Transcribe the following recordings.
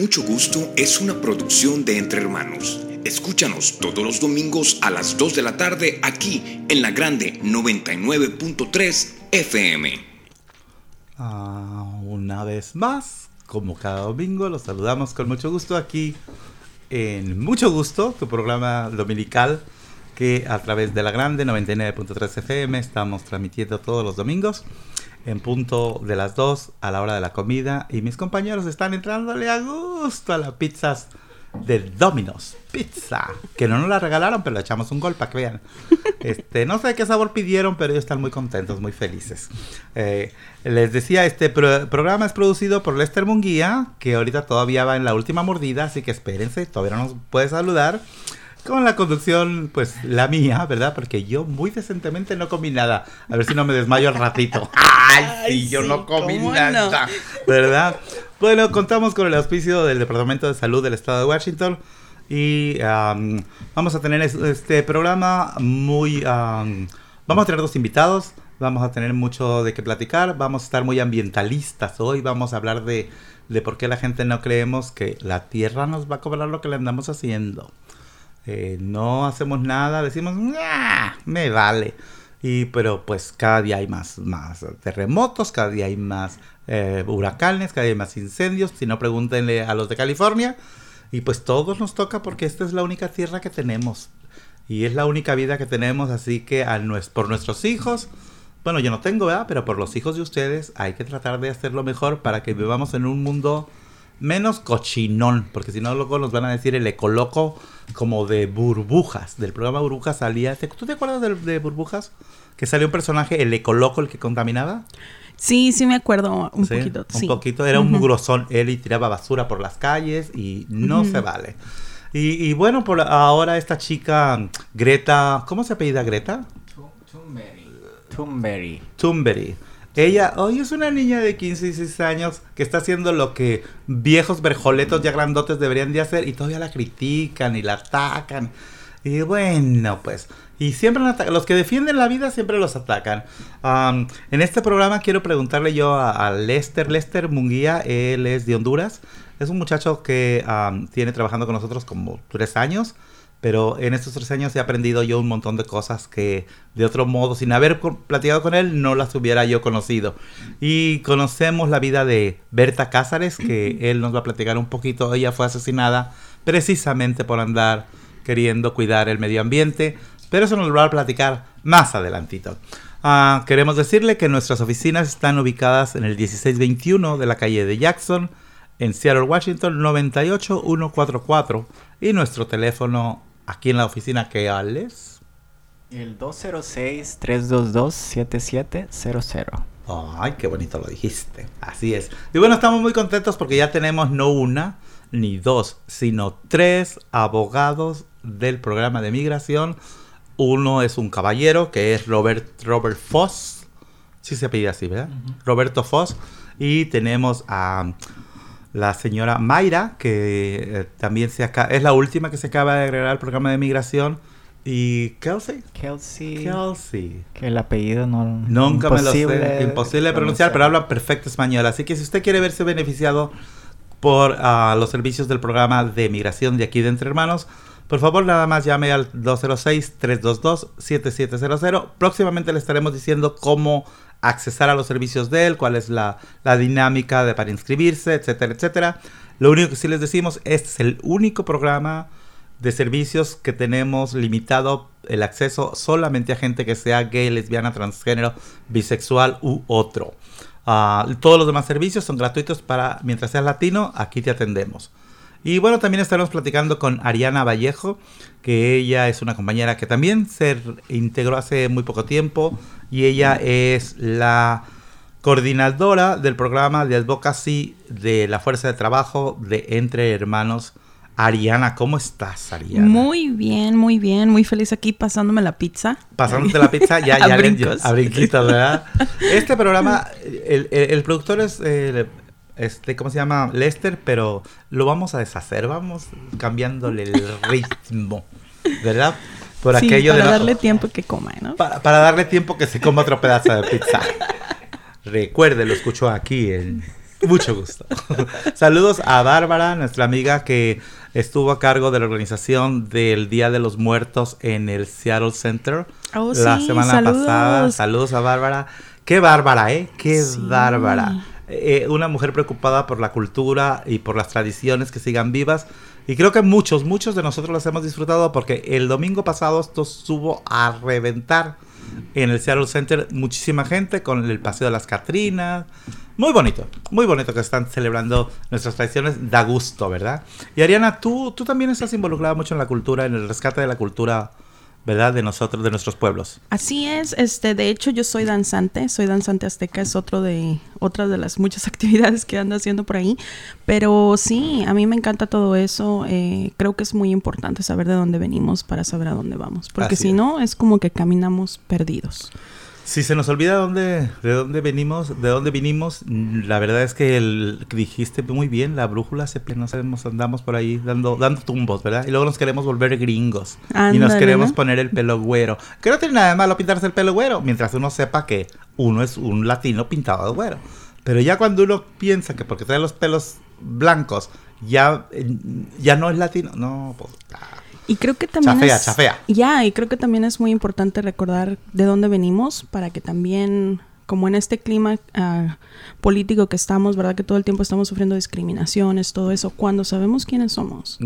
Mucho Gusto es una producción de Entre Hermanos. Escúchanos todos los domingos a las 2 de la tarde aquí en la grande 99.3 FM. Ah, una vez más, como cada domingo, los saludamos con mucho gusto aquí en Mucho Gusto, tu programa dominical que a través de la grande 99.3 FM estamos transmitiendo todos los domingos en punto de las 2 a la hora de la comida y mis compañeros están entrándole a gusto a las pizzas de Domino's Pizza, que no nos la regalaron, pero le echamos un gol para que vean. Este, no sé qué sabor pidieron, pero ellos están muy contentos, muy felices. Eh, les decía, este programa es producido por Lester Munguía, que ahorita todavía va en la última mordida, así que espérense, todavía no nos puede saludar. Con la conducción, pues la mía, ¿verdad? Porque yo muy decentemente no comí nada. A ver si no me desmayo al ratito. ¡Ay, sí, yo no comí nada! ¿Verdad? Bueno, contamos con el auspicio del Departamento de Salud del Estado de Washington. Y vamos a tener este programa muy... vamos a tener dos invitados. Vamos a tener mucho de qué platicar. Vamos a estar muy ambientalistas hoy. Vamos a hablar de, de por qué la gente no creemos que la Tierra nos va a cobrar lo que le andamos haciendo. No hacemos nada, decimos, me vale. Y, pero pues cada día hay más, más terremotos, cada día hay más eh, huracanes, cada día hay más incendios. Si no, pregúntenle a los de California. Y pues todos nos toca porque esta es la única tierra que tenemos. Y es la única vida que tenemos, así que a por nuestros hijos, bueno, yo no tengo, ¿verdad? Pero por los hijos de ustedes hay que tratar de hacerlo mejor para que vivamos en un mundo menos cochinón, porque si no luego nos van a decir el ecoloco como de burbujas. Del programa Burbujas salía, ¿tú te acuerdas de, Burbujas? Que salió un personaje, el ecoloco, el que contaminaba. Sí, sí me acuerdo un poquito. Un poquito, era un mugrosón, él y tiraba basura por las calles y no se vale. Y, bueno, por ahora esta chica, Greta, ¿cómo se apellida Greta? Tumberry. Tumberry. Tumberry. Ella hoy es una niña de 15 y 16 años que está haciendo lo que viejos verjoletos ya grandotes deberían de hacer y todavía la critican y la atacan. Y bueno, pues, y siempre los que defienden la vida siempre los atacan. en este programa quiero preguntarle yo a, Lester, Lester Munguía, él es de Honduras. Es un muchacho que tiene trabajando con nosotros como tres años. Pero en estos tres años he aprendido yo un montón de cosas que de otro modo, sin haber platicado con él, no las hubiera yo conocido. Y conocemos la vida de Berta Cázares, que él nos va a platicar un poquito. Ella fue asesinada precisamente por andar queriendo cuidar el medio ambiente, pero eso nos lo va a platicar más adelantito. Ah, queremos decirle que nuestras oficinas están ubicadas en el 1621 de la calle de Jackson, en Seattle, Washington, 98144, y nuestro teléfono aquí en la oficina que es el 206-322-7700. Ay, qué bonito lo dijiste. Así es. Y bueno, estamos muy contentos porque ya tenemos no una ni dos, sino tres abogados del programa de migración. Uno es un caballero que es Robert, Robert Foss. Sí se pide así, ¿verdad? Roberto Foss. Y tenemos a la señora Mayra, que eh, también se es la última que se acaba de agregar al programa de migración. Y Kelsey. Kelsey. Kelsey. Que el apellido no. Nunca me lo sé. Imposible de pronunciar, pero habla perfecto español. Así que si usted quiere verse beneficiado por ah, los servicios del programa de migración de aquí de Entre Hermanos, por favor, nada más llame al 206-322-7700. Próximamente le estaremos diciendo cómo accesar a los servicios de él, cuál es la, dinámica de, para inscribirse, etcétera, etcétera. Lo único que sí les decimos, este es el único programa de servicios que tenemos limitado el acceso solamente a gente que sea gay, lesbiana, transgénero, bisexual u otro. Ah, todos los demás servicios son gratuitos para, mientras seas latino, aquí te atendemos. Y bueno, también estaremos platicando con Ariana Vallejo, que ella es una compañera que también se integró hace muy poco tiempo y ella es la coordinadora del programa de advocacy de la Fuerza de Trabajo de Entre Hermanos. Ariana, ¿cómo estás, Ariana? Muy bien, muy bien, muy feliz aquí pasándome la pizza. Pasándote la pizza, ya, ya, a, brincos. a brinquitos, ¿verdad? Este programa, el, productor es, eh, este, ¿cómo se llama? Lester, pero lo vamos a deshacer, vamos cambiándole el ritmo, ¿verdad? Por sí, aquello para darle tiempo que coma, ¿no? Para, darle tiempo que se coma otro pedazo de pizza. Recuerde, lo escucho aquí en Mucho gusto. Saludos a Bárbara, nuestra amiga que estuvo a cargo de la organización del Día de los Muertos en el Seattle Center Oh, la sí, semana saludos. pasada. Saludos a Bárbara. Qué bárbara, ¿eh? Qué Sí. bárbara. Eh, una mujer preocupada por la cultura y por las tradiciones que sigan vivas. Y creo que muchos, muchos de nosotros las hemos disfrutado porque el domingo pasado esto estuvo a reventar en el Seattle Center. Muchísima gente con el Paseo de las Catrinas. Muy bonito, muy bonito que están celebrando nuestras tradiciones. Da gusto, ¿verdad? Y Ariana, tú, tú también estás involucrada mucho en la cultura, en el rescate de la cultura, ¿verdad? De nosotros, de nuestros pueblos. Así es, este, de hecho yo soy danzante, soy danzante azteca, es otro de, otra de las muchas actividades que ando haciendo por ahí, pero sí, a mí me encanta todo eso, eh, creo que es muy importante saber de dónde venimos para saber a dónde vamos, porque Así si es. no es como que caminamos perdidos. Si se nos olvida dónde, de dónde venimos, de dónde vinimos, la verdad es que el, dijiste muy bien, la brújula se pierde, no sabemos, andamos por ahí dando, dando tumbos, ¿verdad? Y luego nos queremos volver gringos. y nos queremos ¿no? poner el pelo güero. Que no tiene nada de malo pintarse el pelo güero, mientras uno sepa que uno es un latino pintado de güero. Pero ya cuando uno piensa que porque trae los pelos blancos, ya, eh, ya no es latino, no, pues... ah. Y creo que también Chafea, es... chafea. Ya, y creo que también es muy importante recordar de dónde venimos para que también, como en este clima ah, político que estamos, ¿verdad? Que todo el tiempo estamos sufriendo discriminaciones, todo eso, cuando sabemos quiénes somos,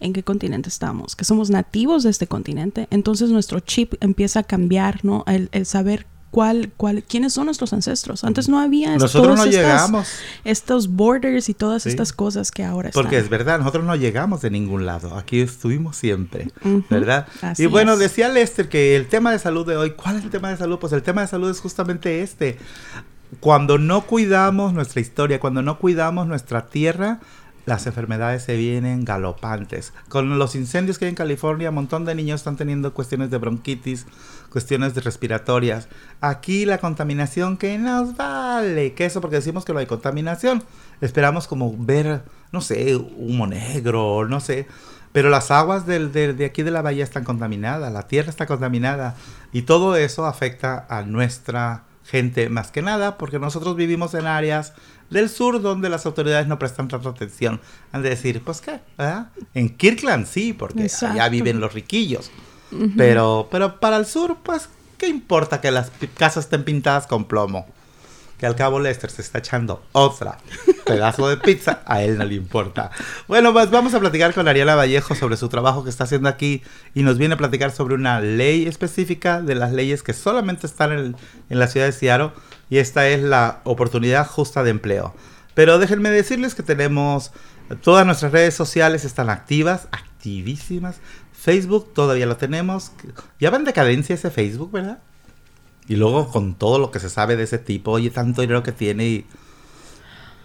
en qué continente estamos, que somos nativos de este continente, entonces nuestro chip empieza a cambiar, ¿no? El, el saber cuál, cuál, quiénes son nuestros ancestros. Antes no había Nosotros todas no estas- llegamos. estos borders y todas Sí. estas cosas que ahora Porque están. es verdad, nosotros no llegamos de ningún lado. Aquí estuvimos siempre, ¿verdad? así y bueno, es. decía Lester que el tema de salud de hoy, ¿cuál es el tema de salud? Pues el tema de salud es justamente este. Cuando no cuidamos nuestra historia, cuando no cuidamos nuestra tierra, las enfermedades se vienen galopantes. Con los incendios que hay en California, un montón de niños están teniendo cuestiones de bronquitis, cuestiones de respiratorias. Aquí la contaminación que nos vale, que eso porque decimos que no hay contaminación. Esperamos como ver, no sé, humo negro, no sé. Pero las aguas del, de, de aquí de la bahía están contaminadas, la tierra está contaminada y todo eso afecta a nuestra gente más que nada porque nosotros vivimos en áreas del sur donde las autoridades no prestan tanta atención. Han de decir, pues qué, ¿verdad? En Kirkland sí, porque allá viven los riquillos. Pero, pero para el sur, pues, ¿qué importa que las casas estén pintadas con plomo? Que al cabo Lester se está echando otra pedazo de pizza, a él no le importa. Bueno, pues vamos a platicar con Ariela Vallejo sobre su trabajo que está haciendo aquí y nos viene a platicar sobre una ley específica de las leyes que solamente están en, en la ciudad de Seattle y esta es la oportunidad justa de empleo. Pero déjenme decirles que tenemos todas nuestras redes sociales están activas, activísimas. Facebook todavía lo tenemos. Ya va en decadencia ese Facebook, ¿verdad? Y luego con todo lo que se sabe de ese tipo, oye, tanto dinero que tiene y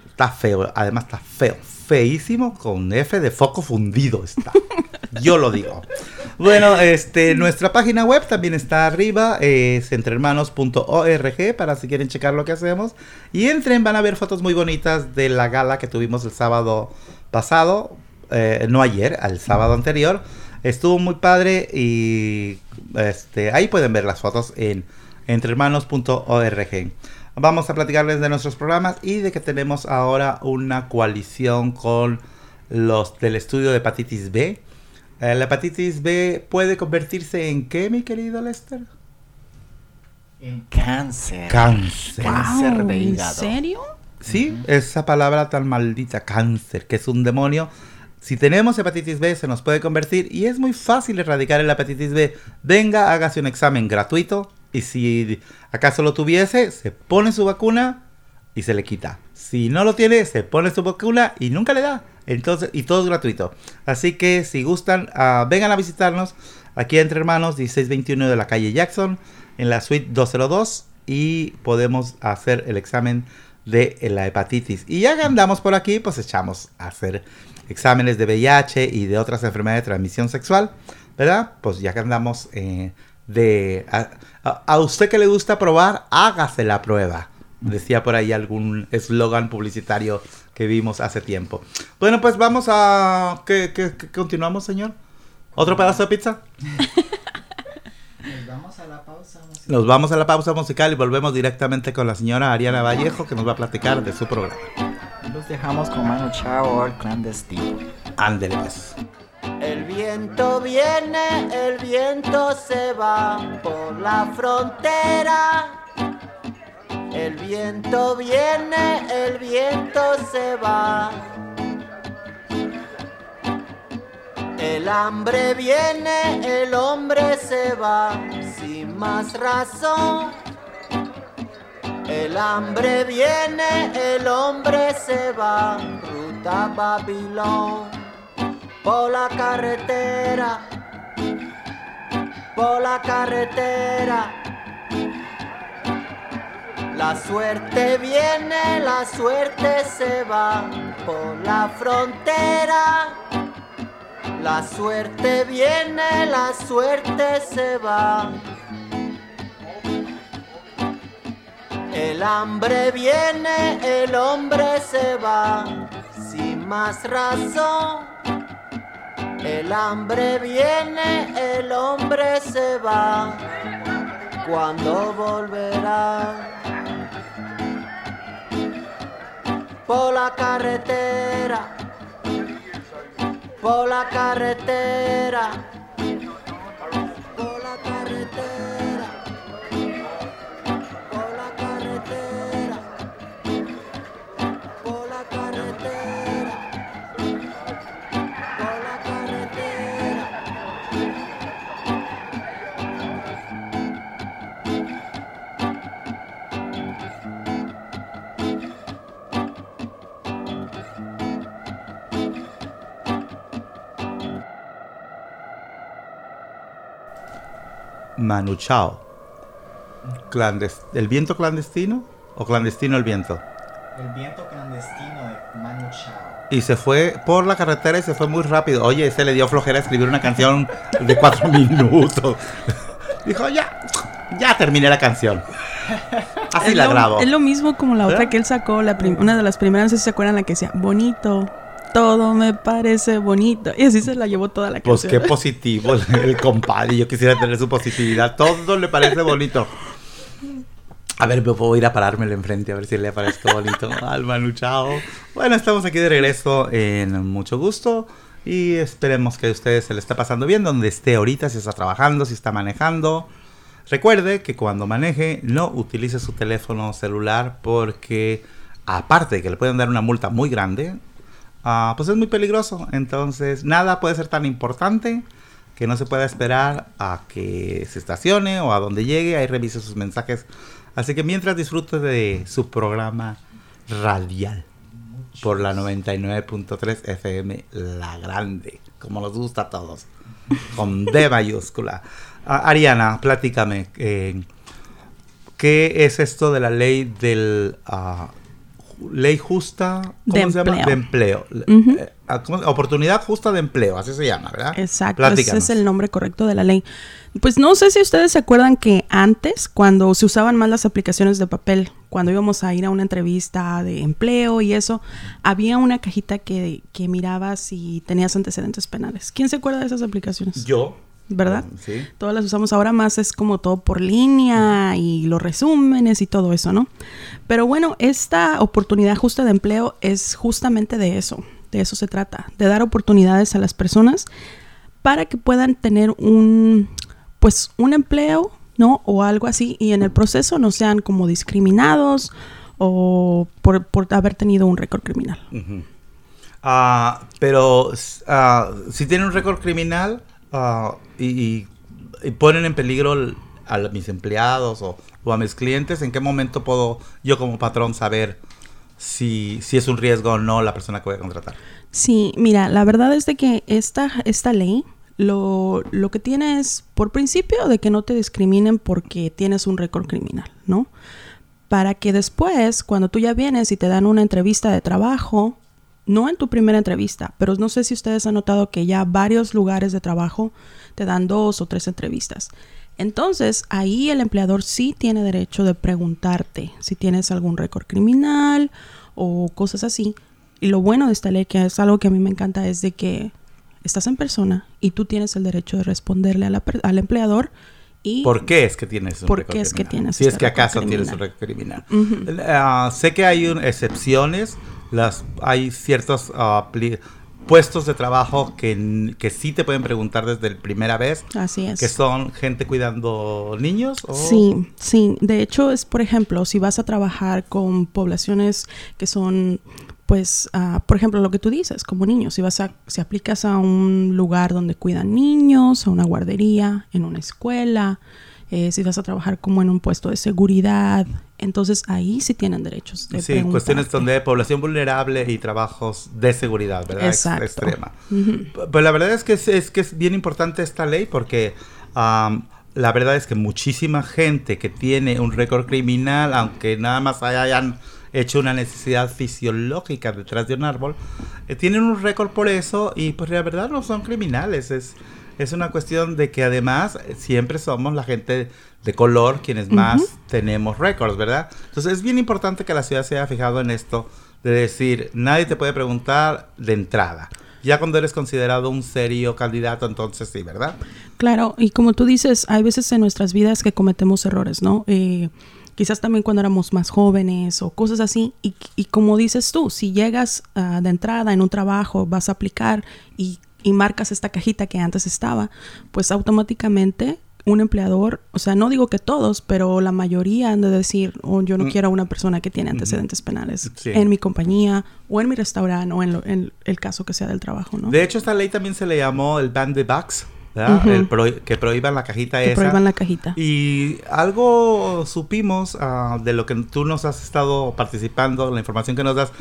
está feo, además está feo, feísimo con F de foco fundido está. Yo lo digo. Bueno, este, nuestra página web también está arriba, es entrehermanos.org para si quieren checar lo que hacemos. Y entren, van a ver fotos muy bonitas de la gala que tuvimos el sábado pasado, eh, no ayer, al sábado anterior. Estuvo muy padre y este, ahí pueden ver las fotos en entrehermanos.org. Vamos a platicarles de nuestros programas y de que tenemos ahora una coalición con los del estudio de hepatitis B. Eh, la hepatitis B puede convertirse en qué, mi querido Lester? En cáncer. Cáncer. Cáncer Wow, de ¿En serio? Sí, esa palabra tan maldita, cáncer, que es un demonio. Si tenemos hepatitis B, se nos puede convertir y es muy fácil erradicar el hepatitis B. Venga, hágase un examen gratuito y si acaso lo tuviese, se pone su vacuna y se le quita. Si no lo tiene, se pone su vacuna y nunca le da. Entonces, y todo es gratuito. Así que si gustan, ah, vengan a visitarnos aquí entre hermanos, 1621 de la calle Jackson, en la suite 202 y podemos hacer el examen de la hepatitis. Y ya que andamos por aquí, pues echamos a hacer exámenes de VIH y de otras enfermedades de transmisión sexual, ¿verdad? Pues ya que andamos eh, de... A, usted que le gusta probar, hágase la prueba. Decía por ahí algún eslogan publicitario que vimos hace tiempo. Bueno, pues vamos a... ¿Qué, qué- qué continuamos, señor? ¿Otro pedazo de pizza? Nos vamos a la pausa. Nos vamos a la pausa musical y volvemos directamente con la señora Ariana Vallejo que nos va a platicar de su programa. Los dejamos con Manu Chao, el clandestino. Ándele pues. El viento viene, el viento se va por la frontera. El viento viene, el viento se va. El hambre viene, el hombre se va sin más razón. El hambre viene, el hombre se va, ruta Babilón, por la carretera, por la carretera. La suerte viene, la suerte se va, por la frontera. La suerte viene, la suerte se va. El hambre viene, el hombre se va, sin más razón. El hambre viene, el hombre se va, cuando volverá. Por la carretera, por la carretera, Manu Chao. ¿El viento clandestino o clandestino el viento? El viento clandestino de Manu Chao. Y se fue por la carretera y se fue muy rápido. Oye, se le dio flojera escribir una canción de cuatro minutos. Dijo, ya, ya terminé la canción. Así es la lo, grabo. Es lo mismo como la ¿Verdad? otra que él sacó, la una de las primeras, no sé si se acuerdan, la que decía, bonito, todo me parece bonito. Y así se la llevó toda la Pues canción. qué positivo el, compadre. Yo quisiera tener su positividad. Todo le parece bonito. A ver, voy a ir a parármelo enfrente a ver si le parezco bonito al Manu Chao. Bueno, estamos aquí de regreso en mucho gusto. Y esperemos que a ustedes se le esté pasando bien donde esté ahorita, si está trabajando, si está manejando. Recuerde que cuando maneje no utilice su teléfono celular porque aparte de que le pueden dar una multa muy grande, ah, pues es muy peligroso. Entonces nada puede ser tan importante que no se pueda esperar a que se estacione o a donde llegue, ahí revise sus mensajes. Así que mientras disfrute de su programa radial por la 99.3 FM La Grande, como nos gusta a todos, con D mayúscula. Ah, Ariana, platícame, eh, ¿qué es esto de la ley del... ah, ley justa De ¿cómo se llama? empleo. De empleo. Eh, ah, ¿cómo? Oportunidad justa de empleo, así se llama, ¿verdad? Exacto, ese es el nombre correcto de la ley. Pues no sé si ustedes se acuerdan que antes, cuando se usaban más las aplicaciones de papel, cuando íbamos a ir a una entrevista de empleo y eso, había una cajita que, que mirabas si tenías antecedentes penales. ¿Quién se acuerda de esas aplicaciones? Yo. ¿Verdad? Sí. Todas las usamos ahora más, es como todo por línea y los resúmenes y todo eso, ¿no? Pero bueno, esta oportunidad justa de empleo es justamente de eso, de eso se trata, de dar oportunidades a las personas para que puedan tener un, pues, un empleo, ¿no? O algo así, y en el proceso no sean como discriminados o por, por haber tenido un récord criminal. Ah, pero ah, si tienen un récord criminal ah, y, ponen en peligro el- a mis empleados o, o a mis clientes, ¿en qué momento puedo yo como patrón saber si, si es un riesgo o no la persona que voy a contratar? Sí, mira, la verdad es de que esta, esta ley lo, lo que tiene es, por principio, de que no te discriminen porque tienes un récord criminal, ¿no? Para que después, cuando tú ya vienes y te dan una entrevista de trabajo, no en tu primera entrevista, pero no sé si ustedes han notado que ya varios lugares de trabajo te dan dos o tres entrevistas. Entonces, ahí el empleador sí tiene derecho de preguntarte si tienes algún récord criminal o cosas así. Y lo bueno de esta ley, que es algo que a mí me encanta, es de que estás en persona y tú tienes el derecho de responderle a la al empleador y ¿Por qué es que tienes un ¿Por qué es que tienes Si es este que acaso tienes un récord criminal. Ujú. Ah, sé que hay un- excepciones. Las, hay ciertos ah, puestos de trabajo que, que sí te pueden preguntar desde la primera vez, Así es. que son gente cuidando niños. o- Sí, sí. De hecho, es, por ejemplo, si vas a trabajar con poblaciones que son, pues, ah, por ejemplo, lo que tú dices, como niños, si vas a, si aplicas a un lugar donde cuidan niños, a una guardería, en una escuela, eh, si vas a trabajar como en un puesto de seguridad, entonces ahí sí tienen derechos de Sí, cuestiones donde población vulnerable y trabajos de seguridad, ¿verdad? Ex- Exacto. Extrema. Pues la verdad es que es, es que es bien importante esta ley porque am, la verdad es que muchísima gente que tiene un récord criminal, aunque nada más hayan hecho una necesidad fisiológica detrás de un árbol, eh, tienen un récord por eso y pues la verdad no son criminales. Es, es una cuestión de que además eh, siempre somos la gente de color quienes más tenemos récords, ¿verdad? Entonces es bien importante que la ciudad se haya fijado en esto de decir, nadie te puede preguntar de entrada. Ya cuando eres considerado un serio candidato, entonces sí, ¿verdad? Claro, y como tú dices, hay veces en nuestras vidas que cometemos errores, ¿no? Eh, quizás también cuando éramos más jóvenes o cosas así. Y, y como dices tú, si llegas ah, de entrada en un trabajo, vas a aplicar y, y marcas esta cajita que antes estaba, pues automáticamente un empleador, o sea, no digo que todos, pero la mayoría han de decir, oh, yo no Mm. quiero a una persona que tiene antecedentes penales Sí. en mi compañía o en mi restaurante o en, lo- en el caso que sea del trabajo, ¿no? De hecho, esta ley también se le llamó el ban de. Ujú. El prohi- que prohíban la cajita que esa. prohíban la cajita. Y algo supimos ah, de lo que tú nos has estado participando, la información que nos das,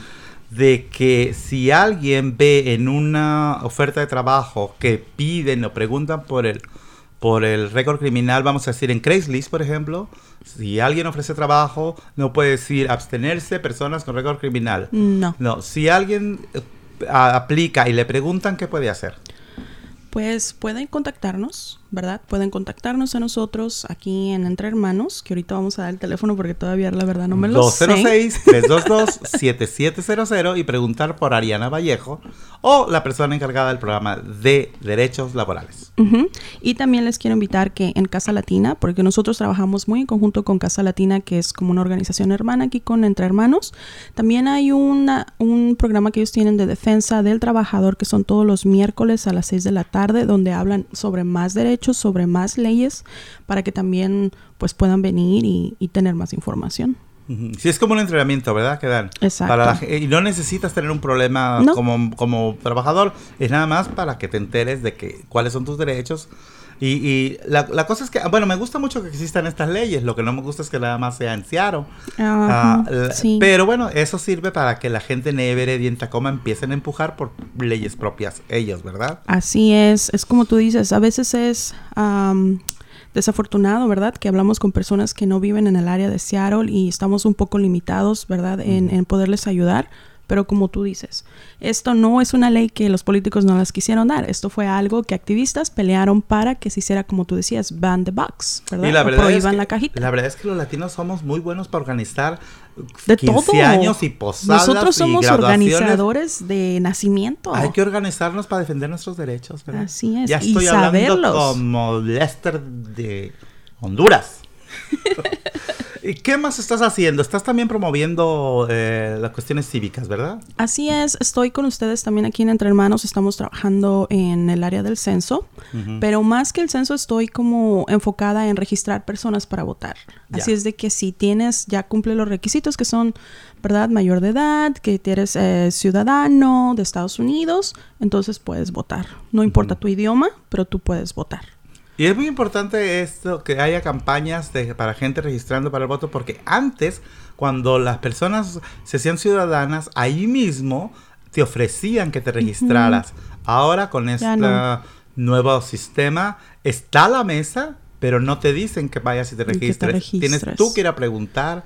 de que si alguien ve en una oferta de trabajo que piden o preguntan por el por el récord criminal, vamos a decir en Craigslist, por ejemplo, si alguien ofrece trabajo, no puede decir abstenerse personas con récord criminal. No. No, si alguien eh, aplica y le preguntan, ¿qué puede hacer? Pues pueden contactarnos, ¿verdad? Pueden contactarnos a nosotros aquí en Entre Hermanos, que ahorita vamos a dar el teléfono porque todavía la verdad no me lo sé. 206-322-7700 y preguntar por Ariana Vallejo o la persona encargada del programa de derechos laborales. Ujú. Y también les quiero invitar que en Casa Latina, porque nosotros trabajamos muy en conjunto con Casa Latina, que es como una organización hermana aquí con Entre Hermanos, también hay una, un programa que ellos tienen de defensa del trabajador, que son todos los miércoles a las 6 de la tarde, donde hablan sobre más derechos, sobre más leyes, para que también pues puedan venir y, y tener más información. Sí, es como un entrenamiento, ¿verdad? Que dan. Exacto. Para la y no necesitas tener un problema No. como, como trabajador, es nada más para que te enteres de que cuáles son tus derechos. Y, y la, la cosa es que, bueno, me gusta mucho que existan estas leyes, lo que no me gusta es que nada más sea en Seattle. Ajá, Ah, sí. Pero bueno, eso sirve para que la gente en Everett y en Tacoma empiecen a empujar por leyes propias ellos, ¿verdad? Así es, es como tú dices, a veces es am, desafortunado, ¿verdad? Que hablamos con personas que no viven en el área de Seattle y estamos un poco limitados, ¿verdad? En, en poderles ayudar. Pero como tú dices, esto no es una ley que los políticos no las quisieron dar. Esto fue algo que activistas pelearon para que se hiciera, como tú decías, ban the box, ¿verdad? Y la verdad, es que, la cajita. la verdad es que los latinos somos muy buenos para organizar de 15 todo. años y posadas Nosotros y somos graduaciones. organizadores de nacimiento. Hay que organizarnos para defender nuestros derechos, ¿verdad? Así es, Ya y estoy hablando saberlos. como Lester de Honduras. ¿Y qué más estás haciendo? Estás también promoviendo eh, las cuestiones cívicas, ¿verdad? Así es, estoy con ustedes también aquí en Entre Hermanos, estamos trabajando en el área del censo, pero más que el censo estoy como enfocada en registrar personas para votar. Ya. Así es de que si tienes, ya cumple los requisitos que son, ¿verdad? Mayor de edad, que eres eh, ciudadano de Estados Unidos, entonces puedes votar. No importa tu idioma, pero tú puedes votar. Y es muy importante esto, que haya campañas de- para gente registrando para el voto, porque antes, cuando las personas se hacían ciudadanas, ahí mismo te ofrecían que te registraras. Ahora con este no. nuevo sistema, está la mesa, pero no te dicen que vayas y te Y que te registres. Tienes tú que ir a preguntar.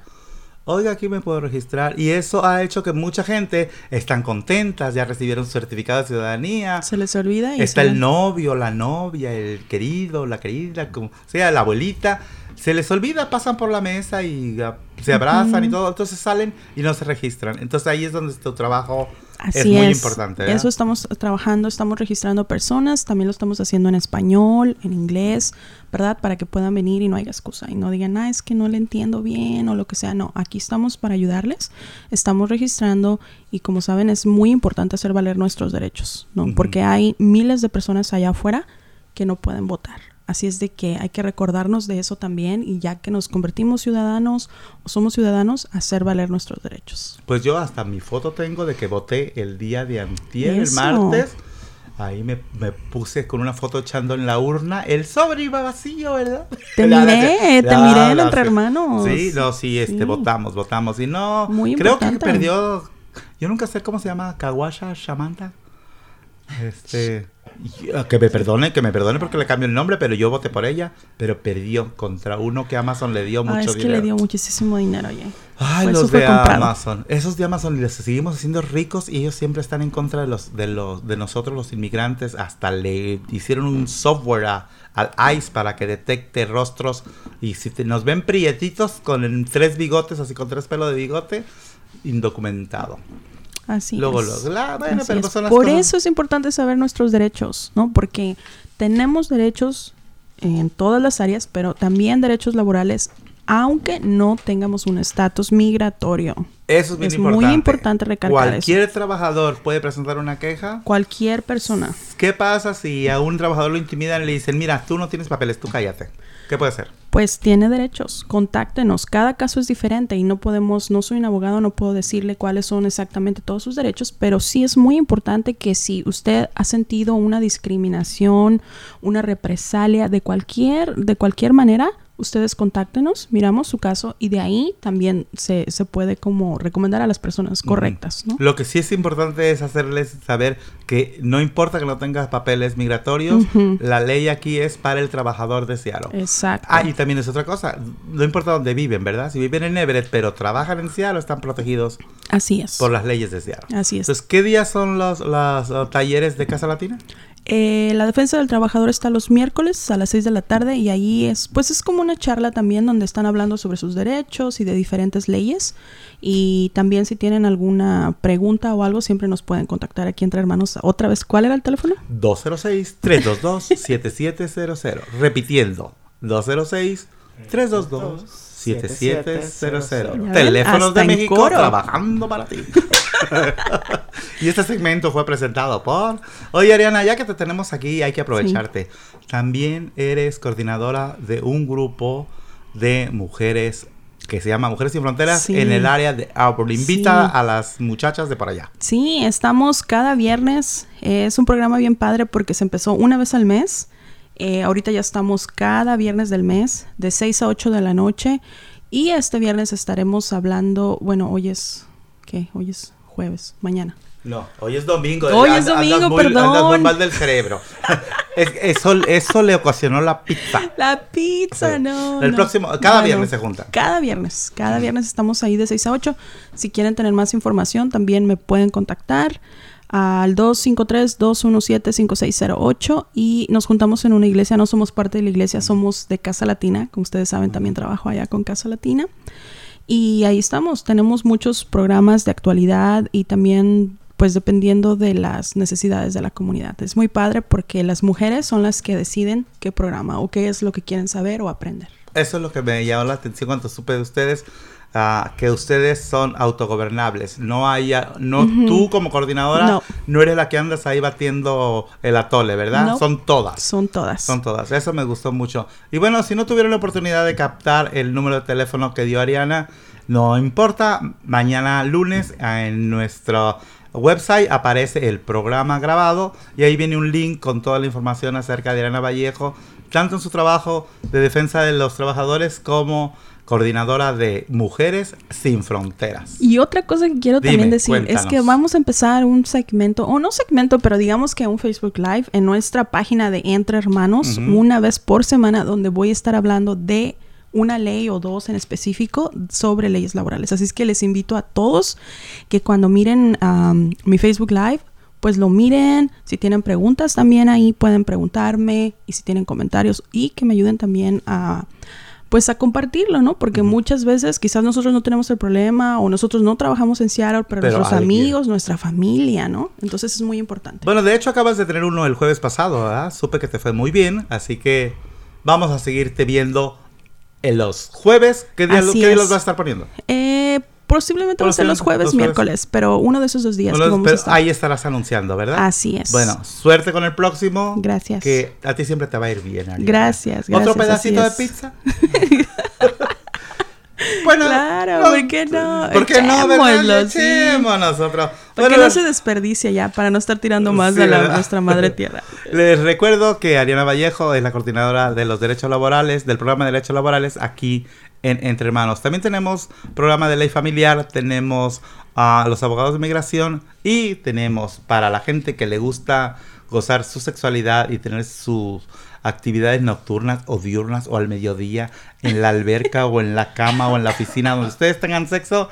Oiga, aquí me puedo registrar. Y eso ha hecho que mucha gente están contentas, ya recibieron su certificado de ciudadanía. Se les olvida y Está el novio, la novia, el querido, la querida, como sea, la abuelita. Se les olvida, pasan por la mesa y ah, se abrazan y Ujú. todo, entonces salen y no se registran. Entonces ahí es donde tu trabajo Así es muy importante. Eso estamos trabajando, estamos registrando personas, también lo estamos haciendo en español, en inglés, ¿verdad? Para que puedan venir y no haya excusa y no digan, ah, es que no le entiendo bien o lo que sea. No, aquí estamos para ayudarles, estamos registrando y como saben es muy importante hacer valer nuestros derechos, ¿no? Ujú. Porque hay miles de personas allá afuera que no pueden votar. Así es de que hay que recordarnos de eso también y ya que nos convertimos ciudadanos o somos ciudadanos, hacer valer nuestros derechos. Pues yo hasta mi foto tengo de que voté el día de antier, el martes. Ahí me, me puse con una foto echando en la urna. El sobre iba vacío, ¿verdad? Te La- la- miré, te miré en la- Entre Hermanos. Sí, no, sí, este, Sí. votamos, votamos. Y no, Muy creo que perdió. Yo nunca sé cómo se llama, Kawasha Shamanta. Este. Ah, Que me perdone, que me perdone porque le cambio el nombre, pero yo voté por ella. Pero perdió contra uno que Amazon le dio mucho Ah, es que dinero. le dio muchísimo dinero, oye. Ay, Por eso los de comprado. Amazon. Esos de Amazon les seguimos haciendo ricos y ellos siempre están en contra de los de los de nosotros los inmigrantes. Hasta le hicieron un software a- al ICE para que detecte rostros y si te- nos ven prietitos con tres bigotes, así con tres pelos de bigote, indocumentado. Así Luego, es. luego, la- bueno, Así pero es. pues Por cosas. eso es importante saber nuestros derechos, ¿no? Porque tenemos derechos en todas las áreas, pero también derechos laborales, aunque no tengamos un estatus migratorio. Eso es bien Es importante. muy importante recalcar Cualquier trabajador puede presentar una queja. Cualquier persona. ¿Qué pasa si a un trabajador lo intimidan y le dicen, mira, tú no tienes papeles, tú cállate? ¿Qué puede hacer? Pues tiene derechos, contáctenos. Cada caso es diferente y no podemos, no soy un abogado, no puedo decirle cuáles son exactamente todos sus derechos, pero sí es muy importante que si usted ha sentido una discriminación, una represalia de cualquier, de cualquier manera, ustedes contáctenos, miramos su caso y de ahí también se, se puede como recomendar a las personas correctas, ¿no? Lo que sí es importante es hacerles saber que no importa que no tengas papeles migratorios, la ley aquí es para el trabajador de Seattle. Exacto. Ah, y también es otra cosa, no importa dónde viven, ¿verdad? Si viven en Everett, pero trabajan en Seattle, están protegidos Así es. por las leyes de Seattle. Así es. Entonces, ¿qué días son los, los, uh, talleres de Casa Latina? Eh, la defensa del trabajador está los miércoles a las 6 de la tarde y ahí es, pues es como una charla también donde están hablando sobre sus derechos y de diferentes leyes. Y también si tienen alguna pregunta o algo, siempre nos pueden contactar aquí entre hermanos. Otra vez, ¿cuál era el teléfono? 206-322-7700. Repitiendo, 206-322-7700. Ya ven, Teléfonos hasta de México coro. trabajando para ti. y este segmento fue presentado por... Oye, Ariana, ya que te tenemos aquí, hay que aprovecharte. También eres coordinadora de un grupo de mujeres que se llama Mujeres Sin Fronteras Sí. en el área de Auburn. Invita Sí. a las muchachas de por allá. Sí, estamos cada viernes. Es un programa bien padre porque se empezó una vez al mes. Eh, ahorita ya estamos cada viernes del mes, de 6 a 8 de la noche. Y este viernes estaremos hablando, bueno, hoy es, ¿qué? Hoy es jueves, mañana. No, hoy es domingo. Hoy es domingo, muy- Andas muy perdón. mal del cerebro. Es- eso, eso le ocasionó la pizza. La pizza, no. El no. próximo- cada viernes se junta. Cada viernes, cada viernes estamos ahí de 6 a 8. Si quieren tener más información, también me pueden contactar al 253-217-5608 y nos juntamos en una iglesia. No somos parte de la iglesia, somos de Casa Latina. Como ustedes saben, también trabajo allá con Casa Latina. Y ahí estamos. Tenemos muchos programas de actualidad y también pues dependiendo de las necesidades de la comunidad. Es muy padre porque las mujeres son las que deciden qué programa o qué es lo que quieren saber o aprender. Eso es lo que me llamó la atención cuando supe de ustedes. Ah, que ustedes son autogobernables. No hay, ah, no tú como coordinadora no. No. eres la que andas ahí batiendo el atole, ¿verdad? No. Son todas. Son todas. Son todas. Eso me gustó mucho. Y bueno, si no tuvieron la oportunidad de captar el número de teléfono que dio Ariana, no importa. Mañana lunes en nuestro website aparece el programa grabado y ahí viene un link con toda la información acerca de Ariana Vallejo, tanto en su trabajo de defensa de los trabajadores como coordinadora de Mujeres Sin Fronteras. Y otra cosa que quiero Dime, también decir cuéntanos. es que vamos a empezar un segmento, o no segmento, pero digamos que un Facebook Live en nuestra página de Entre Hermanos, una vez por semana, donde voy a estar hablando de una ley o dos en específico sobre leyes laborales. Así es que les invito a todos que cuando miren mi Facebook Live, pues lo miren. Si tienen preguntas también ahí pueden preguntarme y si tienen comentarios y que me ayuden también a pues a compartirlo, ¿no? Porque muchas veces quizás nosotros no tenemos el problema o nosotros no trabajamos en Seattle, pero, Pero nuestros alguien. amigos, nuestra familia, ¿no? Entonces es muy importante. Bueno, de hecho acabas de tener uno el jueves pasado, ¿verdad? Supe que te fue muy bien, así que vamos a seguirte viendo en los jueves. ¿Qué día, qué día los vas a estar poniendo? Eh, posiblemente va a ser los jueves, los jueves. miércoles, pero uno de esos dos días vamos a estar. ahí estarás anunciando, ¿verdad? Así es. Bueno, suerte con el próximo. Gracias. Que a ti siempre te va a ir bien. Ariana. Gracias, ¿Otro gracias, así pedacito de pizza? bueno, Claro, ¿por qué no? ¿Por qué no? ¿verdad? Sí. Nosotros. Para que Bueno, no se desperdicie ya, para no estar tirando más Sí, a la- nuestra madre tierra. Les recuerdo que Ariana Vallejo es la coordinadora de los derechos laborales, del programa de derechos laborales aquí en Entre Hermanos. También tenemos programa de ley familiar, tenemos a los abogados de migración y tenemos para la gente que le gusta gozar su sexualidad y tener sus actividades nocturnas o diurnas o al mediodía en la alberca o en la cama o en la oficina donde ustedes tengan sexo,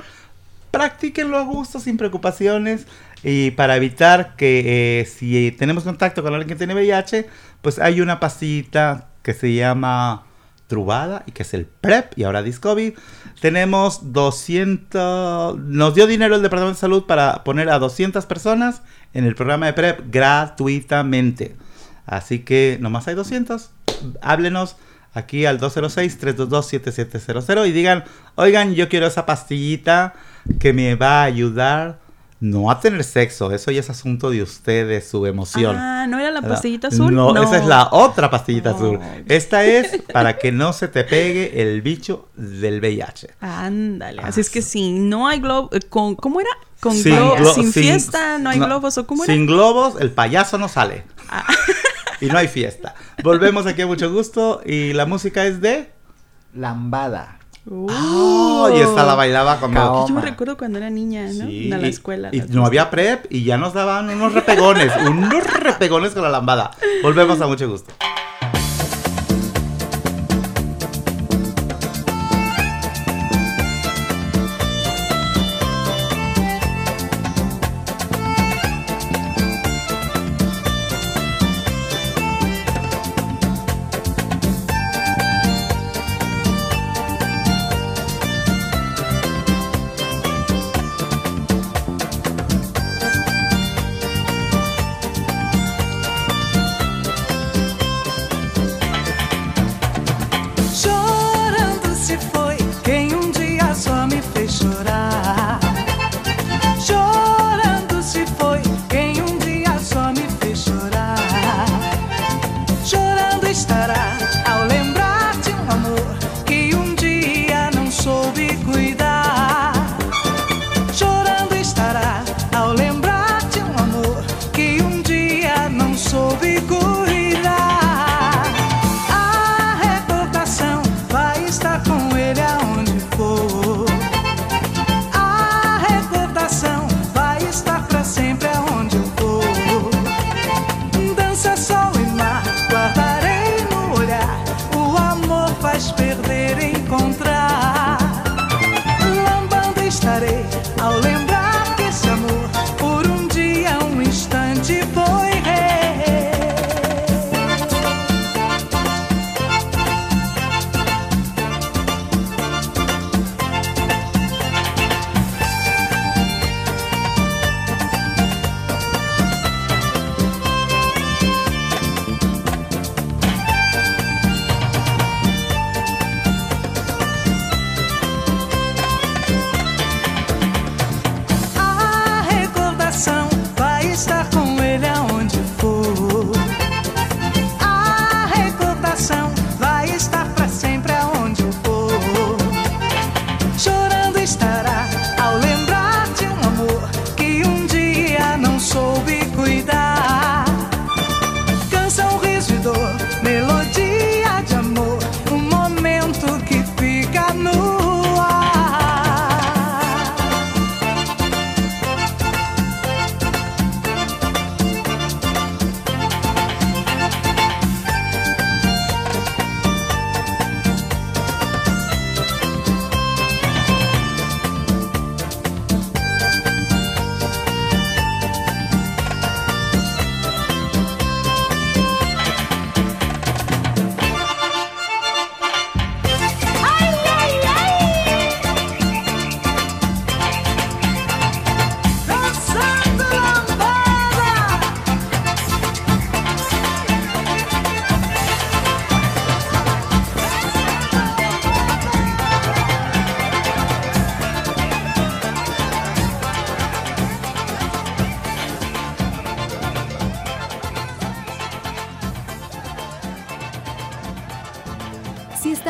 practíquenlo a gusto, sin preocupaciones. Y para evitar que eh, si tenemos contacto con alguien que tiene VIH, pues hay una pastillita que se llama Trubada y que es el PrEP y ahora Discovery. Tenemos 200, nos dio dinero el Departamento de Salud para poner a 200 personas en el programa de PrEP gratuitamente. Así que nomás hay 200. Háblenos aquí al 206-322-7700 y digan, oigan, yo quiero esa pastillita que me va a ayudar no a tener sexo, eso ya es asunto de ustedes, su emoción. Ah, ¿no era la pastillita azul? No, esa es la otra pastillita Oh. azul. Esta es para que no se te pegue el bicho del VIH. Ándale, así es que si no hay globo, eh, con, ¿cómo era? Con Sin glo- glo- sin, sin- fiesta no hay no, globos, ¿o cómo era? Sin globos, el payaso no sale. Ah. y no hay fiesta. Volvemos aquí a mucho gusto y la música es de... Lambada. Uh. Oh, y esta la bailaba. Cao. Yo recuerdo cuando era niña, ¿no? Sí, la escuela. Y, no había prep y ya nos daban unos repegones, unos repegones con la lambada. Volvemos a mucho gusto.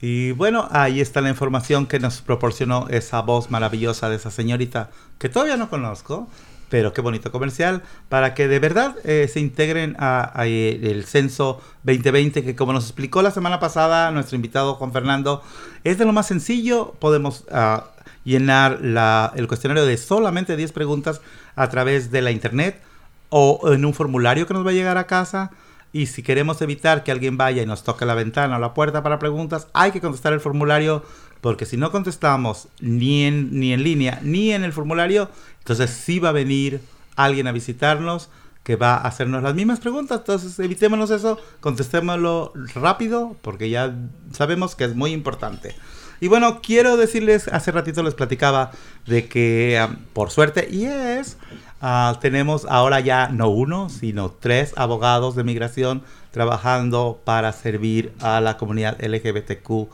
Y bueno, ahí está la información que nos proporcionó esa voz maravillosa de esa señorita que todavía no conozco, pero qué bonito comercial, para que de verdad eh, se integren a, a el censo 2020, que como nos explicó la semana pasada nuestro invitado Juan Fernando, es de lo más sencillo, podemos uh, llenar el cuestionario de solamente 10 preguntas a través de la internet o en un formulario que nos va a llegar a casa. Y si queremos evitar que alguien vaya y nos toque la ventana o la puerta para preguntas, hay que contestar el formulario, porque si no contestamos ni en, ni en línea ni en el formulario, entonces sí va a venir alguien a visitarnos que va a hacernos las mismas preguntas. Entonces evitémonos eso, contestémoslo rápido, porque ya sabemos que es muy importante. Y bueno, quiero decirles, hace ratito les platicaba de que um, por suerte, y es, uh, tenemos ahora ya no uno, sino tres abogados de migración trabajando para servir a la comunidad LGBTQ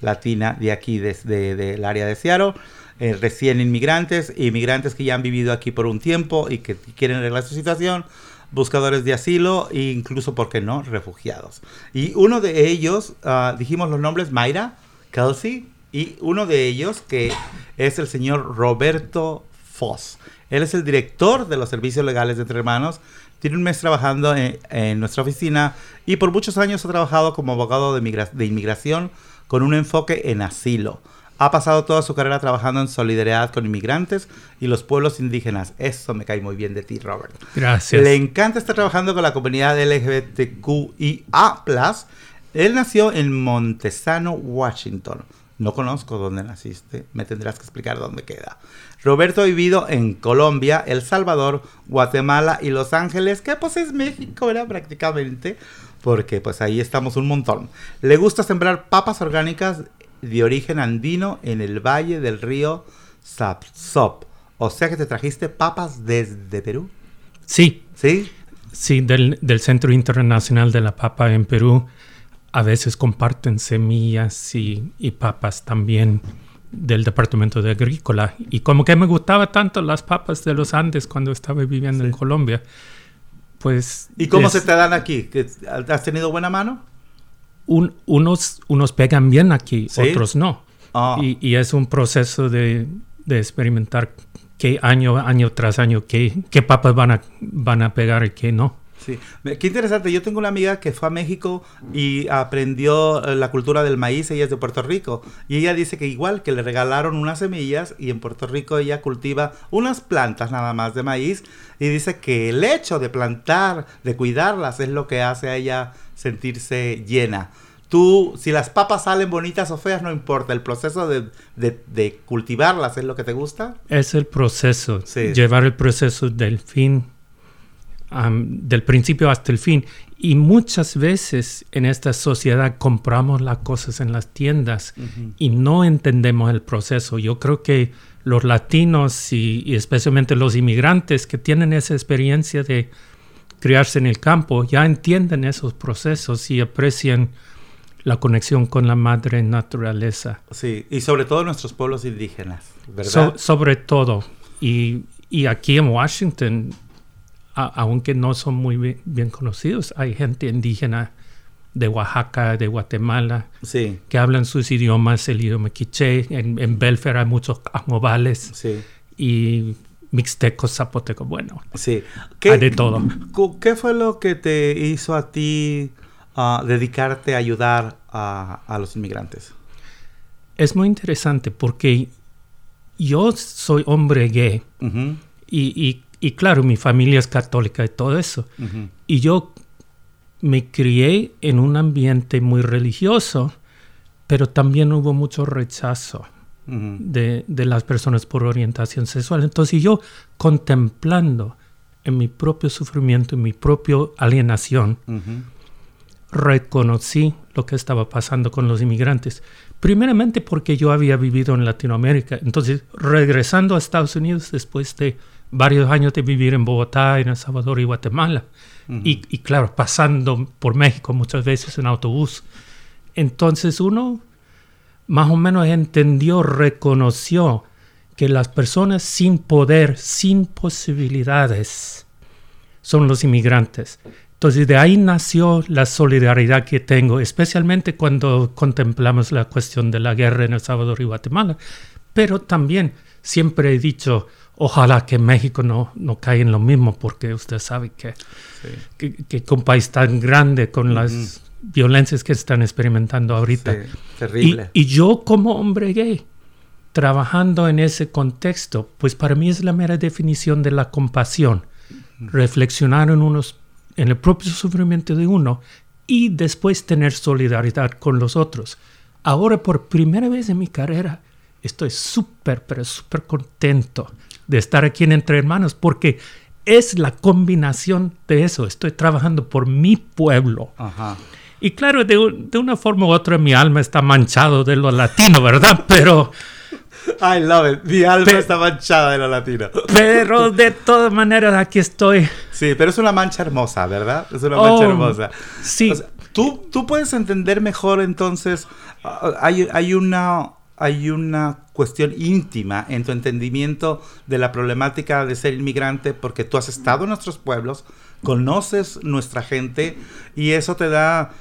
latina de aquí, desde de, el área de Seattle. Eh, recién inmigrantes, inmigrantes que ya han vivido aquí por un tiempo y que quieren arreglar su situación, buscadores de asilo e incluso, ¿por qué no?, refugiados. Y uno de ellos, uh, dijimos los nombres, Mayra, Kelsey, y uno de ellos que es el señor Roberto Foss. Él es el director de los servicios legales de Entre Hermanos. Tiene un mes trabajando en, en nuestra oficina y por muchos años ha trabajado como abogado de, migra de inmigración con un enfoque en asilo. Ha pasado toda su carrera trabajando en solidaridad con inmigrantes y los pueblos indígenas. Eso me cae muy bien de ti, Robert. Gracias. Le encanta estar trabajando con la comunidad LGBTQIA+. Él nació en Montesano, Washington. No conozco dónde naciste, me tendrás que explicar dónde queda. Roberto ha vivido en Colombia, El Salvador, Guatemala y Los Ángeles, que pues es México, ¿verdad? Prácticamente, porque pues ahí estamos un montón. Le gusta sembrar papas orgánicas de origen andino en el valle del río Sapsop. O sea que te trajiste papas desde Perú. Sí. ¿Sí? Sí, del, del Centro Internacional de la Papa en Perú a veces comparten semillas y, y, papas también del Departamento de Agrícola. Y como que me gustaba tanto las papas de los Andes cuando estaba viviendo sí. en Colombia, pues... ¿Y cómo es, se te dan aquí? ¿Has tenido buena mano? Un, unos, unos pegan bien aquí, ¿Sí? otros no. Oh. Y, y, es un proceso de, de experimentar qué año, año tras año, qué, qué papas van a, van a pegar y qué no. Sí, qué interesante. Yo tengo una amiga que fue a México y aprendió la cultura del maíz, ella es de Puerto Rico, y ella dice que igual que le regalaron unas semillas y en Puerto Rico ella cultiva unas plantas nada más de maíz y dice que el hecho de plantar, de cuidarlas es lo que hace a ella sentirse llena. Tú, si las papas salen bonitas o feas, no importa. El proceso de, de, de cultivarlas es lo que te gusta. Es el proceso. Sí. Llevar el proceso del fin Um, del principio hasta el fin. Y muchas veces en esta sociedad compramos las cosas en las tiendas uh -huh. y no entendemos el proceso. Yo creo que los latinos y, y, especialmente los inmigrantes que tienen esa experiencia de criarse en el campo ya entienden esos procesos y aprecian la conexión con la madre naturaleza. Sí, y sobre todo nuestros pueblos indígenas, ¿verdad? So, sobre todo. Y, y aquí en Washington a, aunque no son muy bien, bien, conocidos, hay gente indígena de Oaxaca, de Guatemala, sí. que hablan sus idiomas, el idioma quiché. En, en Belfer hay muchos amobales sí. y mixtecos, zapotecos, bueno, sí. ¿Qué, hay de todo. ¿Qué fue lo que te hizo a ti uh, dedicarte a ayudar a, a los inmigrantes? Es muy interesante porque yo soy hombre gay uh -huh. y, y y claro, mi familia es católica y todo eso. Uh -huh. Y yo me crié en un ambiente muy religioso, pero también hubo mucho rechazo uh -huh. de, de, las personas por orientación sexual. Entonces yo contemplando en mi propio sufrimiento, en mi propia alienación, uh -huh. reconocí lo que estaba pasando con los inmigrantes. Primeramente porque yo había vivido en Latinoamérica. Entonces, regresando a Estados Unidos después de varios años de vivir en Bogotá, en El Salvador y Guatemala. y, y, claro, pasando por México muchas veces en autobús. Entonces uno más o menos entendió, reconoció que las personas sin poder, sin posibilidades, son los inmigrantes. Entonces de ahí nació la solidaridad que tengo, especialmente cuando contemplamos la cuestión de la guerra en El Salvador y Guatemala. Pero también siempre he dicho, ojalá que México no, no caiga en lo mismo, porque usted sabe que, que, con un país tan grande, con las violencias que están experimentando ahorita. terrible. Y, yo como hombre gay, trabajando en ese contexto, pues para mí es la mera definición de la compasión. Reflexionar en, unos, en el propio sufrimiento de uno y después tener solidaridad con los otros. Ahora por primera vez en mi carrera estoy súper, pero súper contento de estar aquí en Entre Hermanos porque es la combinación de eso. Estoy trabajando por mi pueblo. Ajá. Y claro, de, una forma u otra mi alma está manchado de lo latino, ¿verdad? Pero... I love it. Mi alma está manchada de lo latino. Pero de todas maneras aquí estoy. Sí, pero es una mancha hermosa, ¿verdad? Es una mancha oh, hermosa. Sí. ¿tú, tú puedes entender mejor entonces, ah, hay, hay, una, hay una cuestión íntima en tu entendimiento de la problemática de ser inmigrante porque tú has estado en nuestros pueblos, conoces nuestra gente y eso te da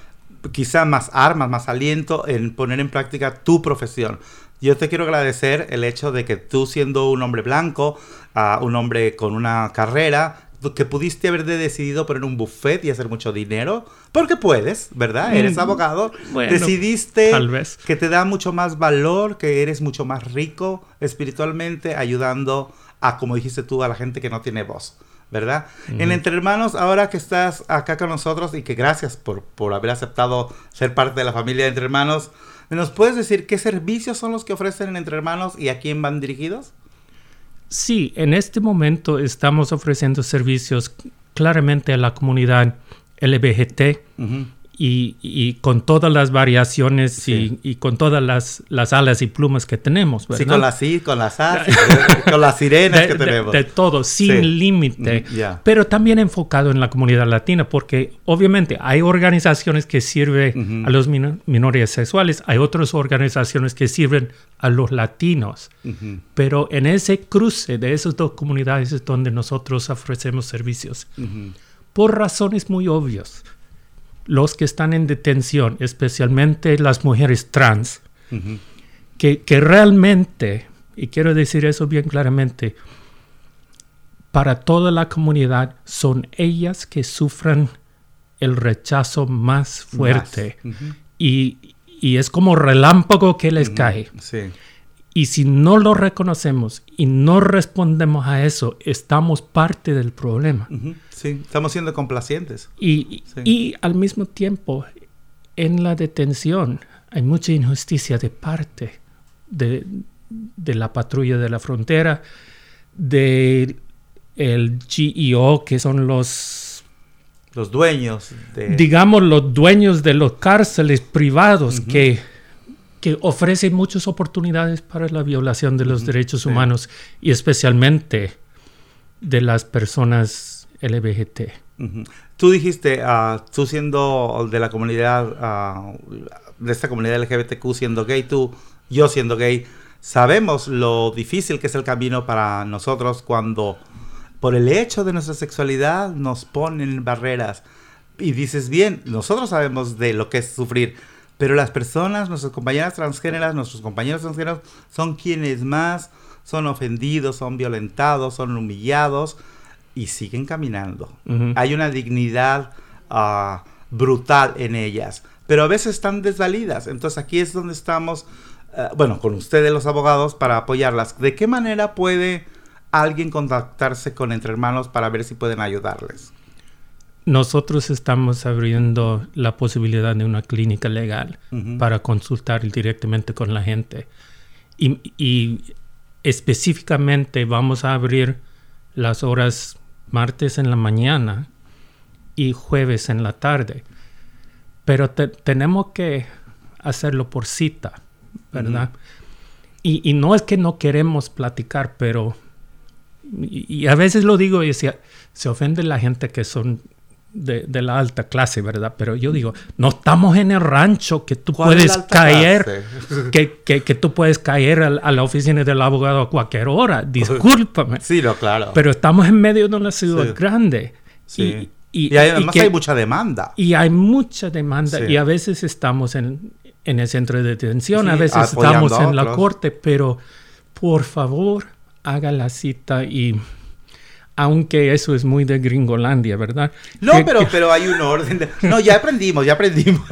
quizá más armas, más aliento en poner en práctica tu profesión. Yo te quiero agradecer el hecho de que tú siendo un hombre blanco, uh, un hombre con una carrera, que pudiste haber decidido poner un buffet y hacer mucho dinero, porque puedes, ¿verdad? Eres mm, abogado, decidiste que te da mucho más valor, que eres mucho más rico espiritualmente, ayudando a, como dijiste tú, a la gente que no tiene voz. ¿verdad? En Entre Hermanos, ahora que estás acá con nosotros y que gracias por, por haber aceptado ser parte de la familia de Entre Hermanos, ¿nos puedes decir qué servicios son los que ofrecen en Entre Hermanos y a quién van dirigidos? Sí, en este momento estamos ofreciendo servicios claramente a la comunidad LBGT y, con todas las variaciones y, con todas las, las, alas y plumas que tenemos. ¿verdad? Sí, con las, con las, con las sirenas que tenemos. De, todo, sin límite. Mm, Pero también enfocado en la comunidad latina, porque obviamente hay organizaciones que sirven a los minorías sexuales, hay otras organizaciones que sirven a los latinos. Pero en ese cruce de esas dos comunidades es donde nosotros ofrecemos servicios. Por razones muy obvias los que están en detención, especialmente las mujeres trans, que, realmente, y quiero decir eso bien claramente, para toda la comunidad son ellas que sufren el rechazo más fuerte. y, es como relámpago que les cae. Y si no lo reconocemos y no respondemos a eso, estamos parte del problema. Sí, estamos siendo complacientes. Y, y al mismo tiempo, en la detención hay mucha injusticia de parte de, de la patrulla de la frontera, de el GEO, que son los... Los dueños. De... Digamos, los dueños de los cárceles privados que, que ofrecen muchas oportunidades para la violación de los derechos humanos y especialmente de las personas LBGT. Tú dijiste, uh, tú siendo de la comunidad, uh, de esta comunidad LGBTQ siendo gay, tú, yo siendo gay, sabemos lo difícil que es el camino para nosotros cuando por el hecho de nuestra sexualidad nos ponen barreras. Y dices bien, nosotros sabemos de lo que es sufrir, pero las personas, nuestras compañeras transgéneras, nuestros compañeros transgéneros, son quienes más son ofendidos, son violentados, son humillados y siguen caminando. Hay una dignidad ah, brutal en ellas, pero a veces están desvalidas. Entonces aquí es donde estamos, eh, bueno, con ustedes los abogados para apoyarlas. ¿De qué manera puede alguien contactarse con Entre Hermanos para ver si pueden ayudarles? Nosotros estamos abriendo la posibilidad de una clínica legal para consultar directamente con la gente. y específicamente vamos a abrir las horas martes en la mañana y jueves en la tarde. pero tenemos que hacerlo por cita, ¿verdad? y, y, no es que no queremos platicar, pero... Y, a veces lo digo y se, se ofende la gente que son de, de, la alta clase, ¿verdad? Pero yo digo, no estamos en el rancho que tú puedes caer, que, que, que, tú puedes caer a, la oficina del abogado a cualquier hora, discúlpame. Sí, no, claro. Pero estamos en medio de una ciudad grande. Sí. Y, y, además hay mucha demanda. Y hay mucha demanda y a veces estamos en, en el centro de detención, a veces estamos en la corte, pero por favor haga la cita y aunque eso es muy de Gringolandia, ¿verdad? No, pero, pero hay un orden. No, ya aprendimos, ya aprendimos.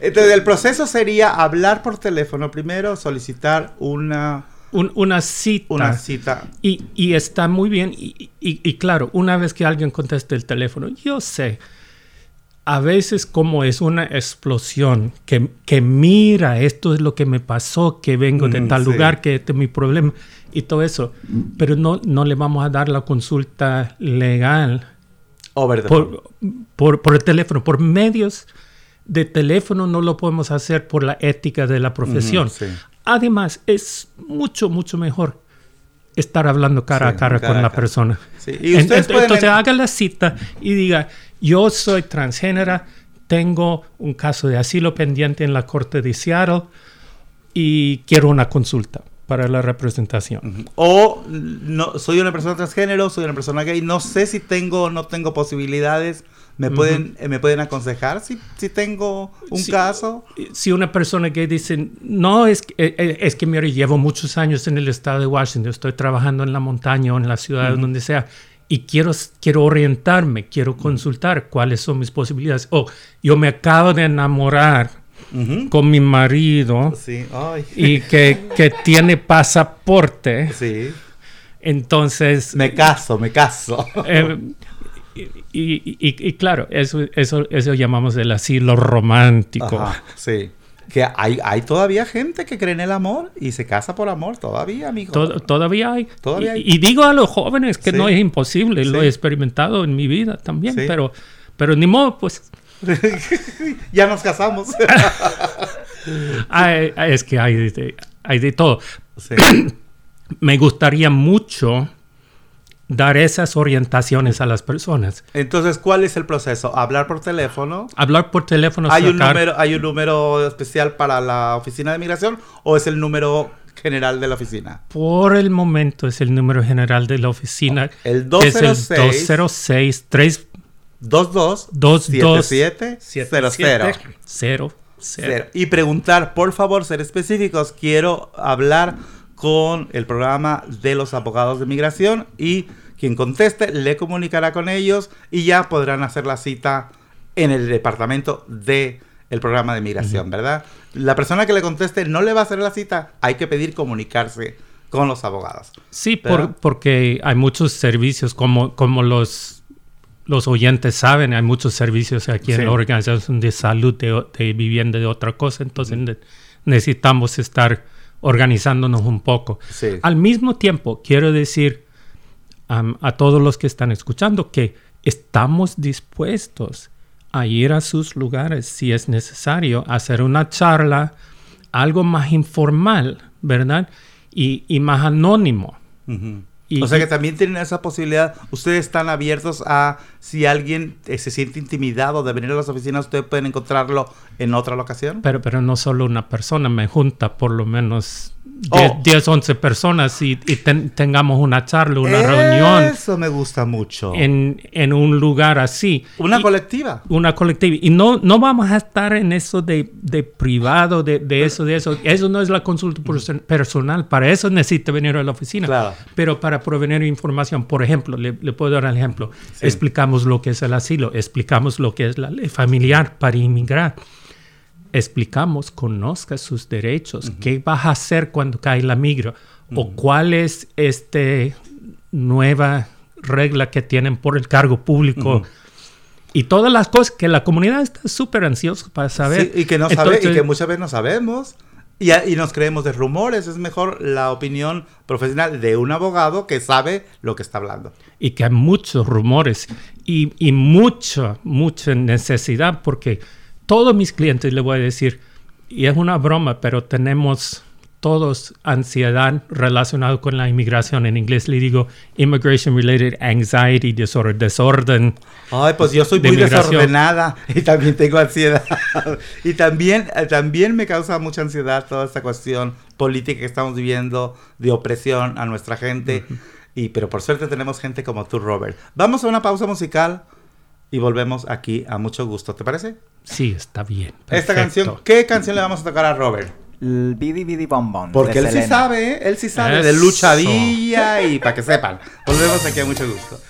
Entonces, el proceso sería hablar por teléfono primero, solicitar una... una cita. Una cita. Y, y está muy bien. Y, y, claro, una vez que alguien conteste el teléfono, yo sé, a veces como es una explosión, que, que mira, esto es lo que me pasó, que vengo de mm, tal lugar, que este es mi problema y todo eso, pero no, no le vamos a dar la consulta legal por, por, por, el teléfono, por medios de teléfono no lo podemos hacer por la ética de la profesión. Además, es mucho, mucho mejor estar hablando cara a cara, con la persona. ¿Y entonces haga la cita y diga, yo soy transgénera, tengo un caso de asilo pendiente en la corte de Seattle y quiero una consulta para la representación. O no, soy una persona transgénero, soy una persona gay, no sé si tengo o no tengo posibilidades. ¿Me, pueden, eh, ¿Me pueden aconsejar si, si tengo un caso? Si una persona gay dice, no, es, eh, eh, es que mire, llevo muchos años en el estado de Washington, estoy trabajando en la montaña o en la ciudad, donde sea, y quiero, quiero orientarme, quiero consultar cuáles son mis posibilidades. O yo me acabo de enamorar con mi marido y que, que, tiene pasaporte. Sí. Entonces... Me caso, me caso. Eh, y, y, claro, eso, eso, eso llamamos el asilo romántico. sí. Que hay, hay todavía gente que cree en el amor y se casa por amor, todavía, amigo. todavía hay. ¿Todavía Y, digo a los jóvenes que no es imposible, lo he experimentado en mi vida también, pero, pero ni modo, pues ya nos casamos. es que hay de, hay de todo. Me gustaría mucho dar esas orientaciones a las personas. Entonces, ¿cuál es el proceso? ¿Hablar por teléfono? Hablar por teléfono. ¿Hay, un número, ¿Hay un número especial para la oficina de migración o es el número general de la oficina? Por el momento es el número general de la oficina. El 206. Es el 206 3 22 77 00 Y preguntar, por favor, ser específicos. Quiero hablar con el programa de los abogados de migración y quien conteste le comunicará con ellos y ya podrán hacer la cita en el departamento de el programa de migración, ¿verdad? La persona que le conteste no le va a hacer la cita, hay que pedir comunicarse con los abogados. Sí, porque hay muchos servicios como, como los los oyentes saben, hay muchos servicios aquí en la organización de salud, de, vivienda, de otra cosa, entonces necesitamos estar organizándonos un poco. Al mismo tiempo, quiero decir a todos los que están escuchando que estamos dispuestos a ir a sus lugares si es necesario, hacer una charla, algo más informal, ¿verdad? Y, y más anónimo o sea que también tienen esa posibilidad. Ustedes están abiertos a si alguien eh, se siente intimidado de venir a las oficinas, ustedes pueden encontrarlo en otra locación. Pero, pero no solo una persona, me junta por lo menos 10, 11 personas y, tengamos una charla, una reunión. Eso me gusta mucho. En, en un lugar así. Una colectiva. Una colectiva. Y no, no vamos a estar en eso de, de privado, de, de, eso, de eso. Eso no es la consulta personal. Para eso necesita venir a la oficina. Claro. Pero para proveer información, por ejemplo, le, puedo dar el ejemplo. Explicamos lo que es el asilo, explicamos lo que es la ley familiar para inmigrar explicamos, conozca sus derechos, qué vas a hacer cuando cae la migra o cuál es esta nueva regla que tienen por el cargo público. Y todas las cosas que la comunidad está súper ansiosa para saber. y que no sabe, y que muchas veces no sabemos. Y, y, nos creemos de rumores. Es mejor la opinión profesional de un abogado que sabe lo que está hablando. Y que hay muchos rumores y, y mucha, mucha necesidad porque todos mis clientes le voy a decir, y es una broma, pero tenemos todos ansiedad relacionado con la inmigración. En inglés le digo immigration related anxiety disorder, desorden. Ay, pues yo soy muy desordenada y también tengo ansiedad. y también, eh, también me causa mucha ansiedad toda esta cuestión política que estamos viviendo de opresión a nuestra gente. Y pero por suerte tenemos gente como tú, Robert. Vamos a una pausa musical y volvemos aquí a mucho gusto. ¿Te parece? Sí, está bien. Esta canción, ¿qué canción le vamos a tocar a Robert? El Bidi Bidi Bom Porque él sí sabe, ¿eh? él sí sabe de luchadilla y para que sepan. Volvemos aquí a mucho gusto.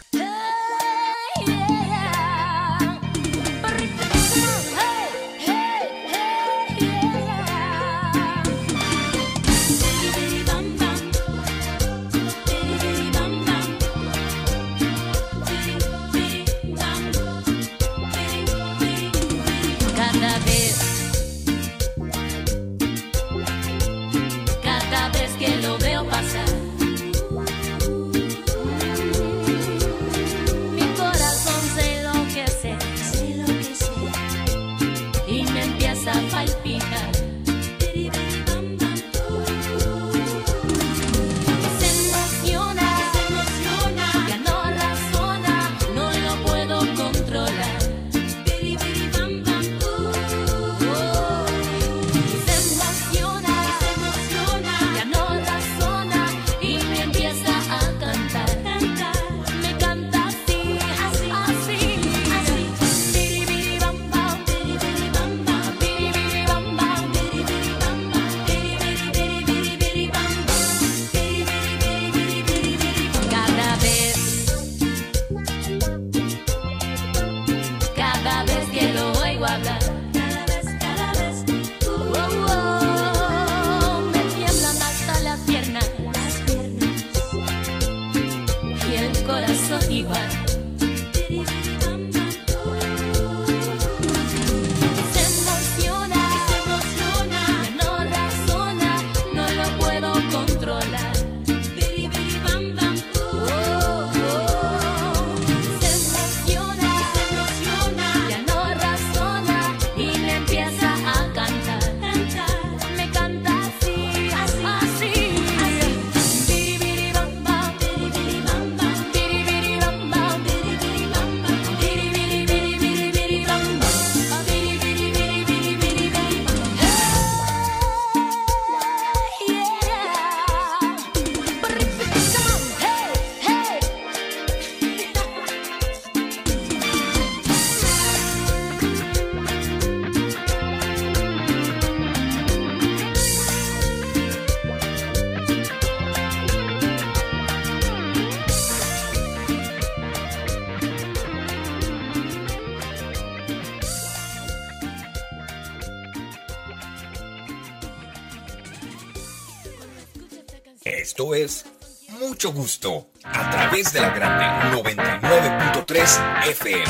Gusto a través de la grande 99.3 FM.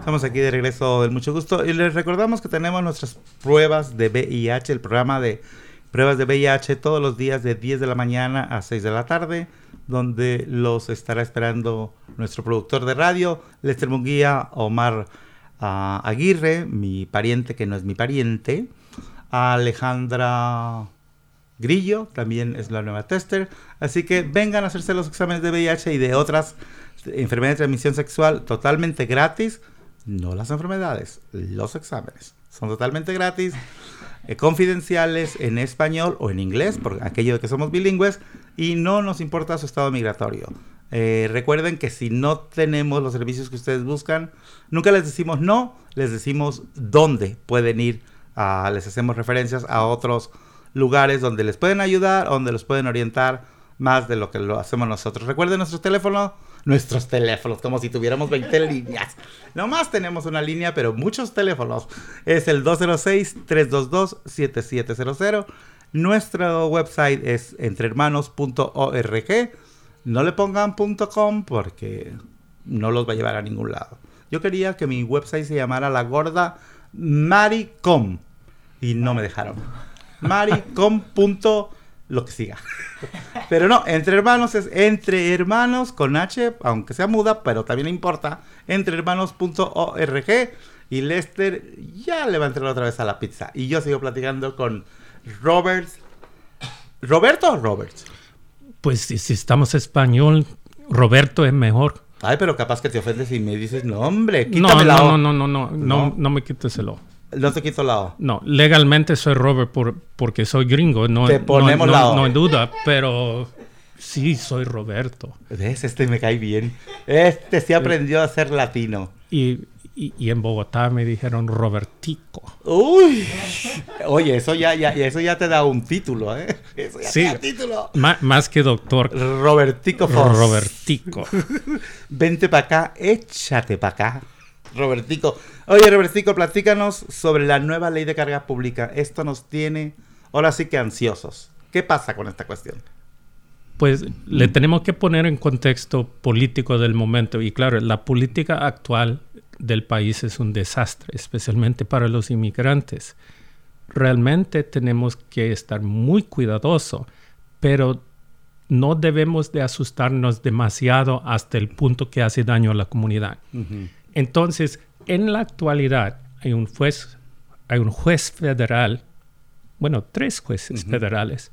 Estamos aquí de regreso del Mucho Gusto y les recordamos que tenemos nuestras pruebas de VIH, el programa de pruebas de VIH todos los días de 10 de la mañana a 6 de la tarde, donde los estará esperando nuestro productor de radio, Lester Munguía, Omar ah, Aguirre, mi pariente que no es mi pariente, Alejandra Grillo, también es la nueva tester. Así que vengan a hacerse los exámenes de VIH y de otras enfermedades de transmisión sexual totalmente gratis. No las enfermedades, los exámenes. Son totalmente gratis, eh, confidenciales en español o en inglés, por aquello de que somos bilingües, y no nos importa su estado migratorio. Eh, recuerden que si no tenemos los servicios que ustedes buscan, nunca les decimos no, les decimos dónde pueden ir les hacemos referencias a otros lugares donde les pueden ayudar, donde los pueden orientar más de lo que lo hacemos nosotros. Recuerden nuestros teléfonos, nuestros teléfonos, como si tuviéramos 20 líneas. Nomás tenemos una línea, pero muchos teléfonos. Es el 206-322-7700. Nuestro website es entrehermanos.org. No le pongan .com porque no los va a llevar a ningún lado. Yo quería que mi website se llamara La Gorda Maricom. Y no me dejaron. Maricom.la lo que siga. pero no, entre hermanos es entre hermanos con H, aunque sea muda, pero también importa. Entrehermanos.org y Lester ya le va a entrar otra vez a la pizza. Y yo sigo platicando con Robert. ¿Roberto o Robert? Pues si estamos español, Roberto es mejor. Ay, pero capaz que te ofendes y me dices, no, hombre, No, quítame la no, O". no, no, no, no, No. no, me quites el O. No te quito la O. No, legalmente soy Robert por, porque soy gringo, no, Te ponemos no, la O. no hay duda, pero sí soy Roberto. ¿Ves? Este me cae bien. Este sí aprendió a ser latino. Y, y, y en Bogotá me dijeron Robertico. Uy. Oye, eso ya, ya, eso ya te da un título, ¿eh? Eso ya Sí. te da título. Más que doctor, Robertico. Robertico. Vente para acá, échate para acá. Robertico. Oye, Robertico, platícanos sobre la nueva ley de carga pública. Esto nos tiene, ahora sí que ansiosos. ¿Qué pasa con esta cuestión? Pues le tenemos que poner en contexto político del momento. Y claro, la política actual del país es un desastre, especialmente para los inmigrantes. Realmente tenemos que estar muy cuidadosos, pero no debemos de asustarnos demasiado hasta el punto que hace daño a la comunidad. Entonces, en la actualidad hay un juez, hay un juez federal, bueno, tres jueces federales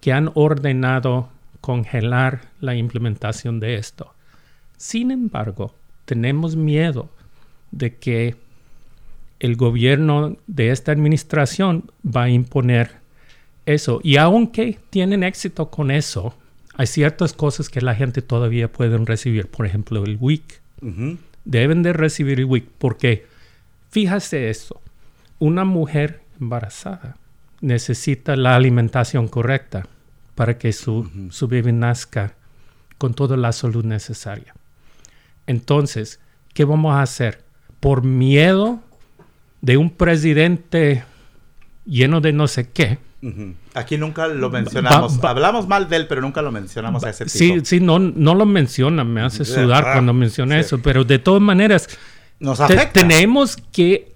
que han ordenado congelar la implementación de esto. Sin embargo, tenemos miedo de que el gobierno de esta administración va a imponer eso. Y aunque tienen éxito con eso, hay ciertas cosas que la gente todavía puede recibir. Por ejemplo, el WIC. Deben de recibir el WIC porque, fíjase eso, una mujer embarazada necesita la alimentación correcta para que su, su bebé nazca con toda la salud necesaria. Entonces, ¿qué vamos a hacer? Por miedo de un presidente lleno de no sé qué. Aquí nunca lo mencionamos. Hablamos mal de él, pero nunca lo mencionamos a ese tipo. Sí, sí, no, no lo menciona, me hace sudar Ah, cuando menciona sí. eso, pero de todas maneras, Nos te- tenemos que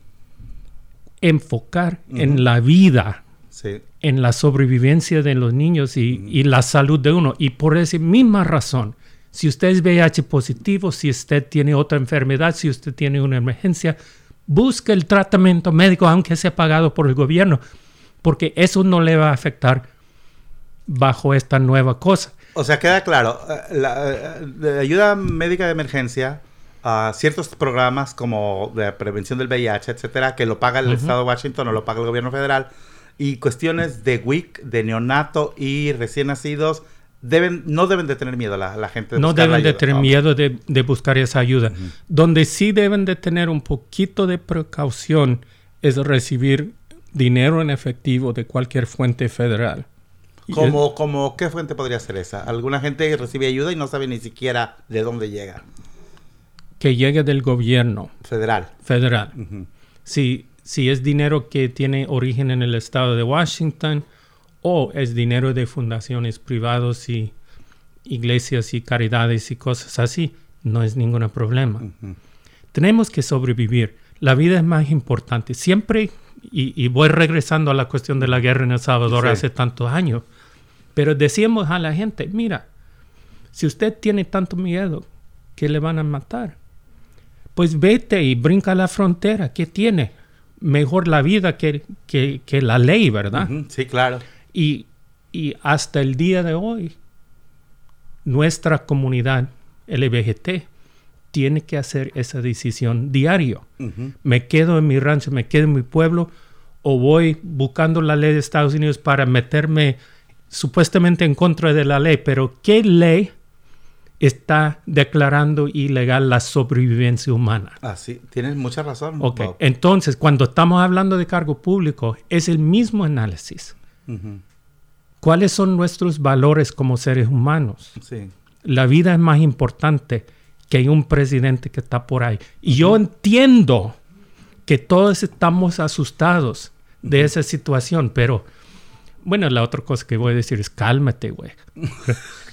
enfocar en la vida Sí. en la sobrevivencia de los niños y, y la salud de uno. Y por esa misma razón, si usted es VIH positivo, si usted tiene otra enfermedad, si usted tiene una emergencia, busque el tratamiento médico, aunque sea pagado por el gobierno, porque eso no le va a afectar bajo esta nueva cosa. O sea, queda claro, eh, la eh, ayuda médica de emergencia, a ciertos programas como de prevención del VIH, etcétera, que lo paga el estado de Washington o lo paga el gobierno federal, y cuestiones de WIC, de neonato y recién nacidos, deben, no deben de tener miedo la, la gente. de no deben de tener Ok. miedo de, de buscar esa ayuda. Donde sí deben de tener un poquito de precaución es recibir dinero en efectivo de cualquier fuente federal. Es- Como, como, ¿Qué fuente podría ser esa? Alguna gente recibe ayuda y no sabe ni siquiera de dónde llega. que llegue del gobierno Federal. federal. Si, si es dinero que tiene origen en el estado de Washington o es dinero de fundaciones privadas y iglesias y caridades y cosas así, no es ningún problema. Tenemos que sobrevivir. La vida es más importante. Siempre, y, y voy regresando a la cuestión de la guerra en El Salvador Sí. hace tantos años, pero decíamos a la gente, mira, si usted tiene tanto miedo que le van a matar, pues vete y brinca la frontera. ¿Qué tiene? Mejor la vida que, que- que la ley, ¿verdad? Sí, claro. Y, y hasta el día de hoy, nuestra comunidad LGBT tiene que hacer esa decisión diario. Me quedo en mi rancho, me quedo en mi pueblo, o voy buscando la ley de Estados Unidos para meterme supuestamente en contra de la ley, pero ¿qué ley está declarando ilegal la sobrevivencia humana? Ah, sí, tienes mucha razón. Ok, Bob. entonces cuando estamos hablando de cargo público, es el mismo análisis. ¿Cuáles son nuestros valores como seres humanos? Sí. La vida es más importante que hay un presidente que está por ahí. Y yo entiendo que todos estamos asustados de esa situación, pero bueno, la otra cosa que voy a decir es cálmate, güey.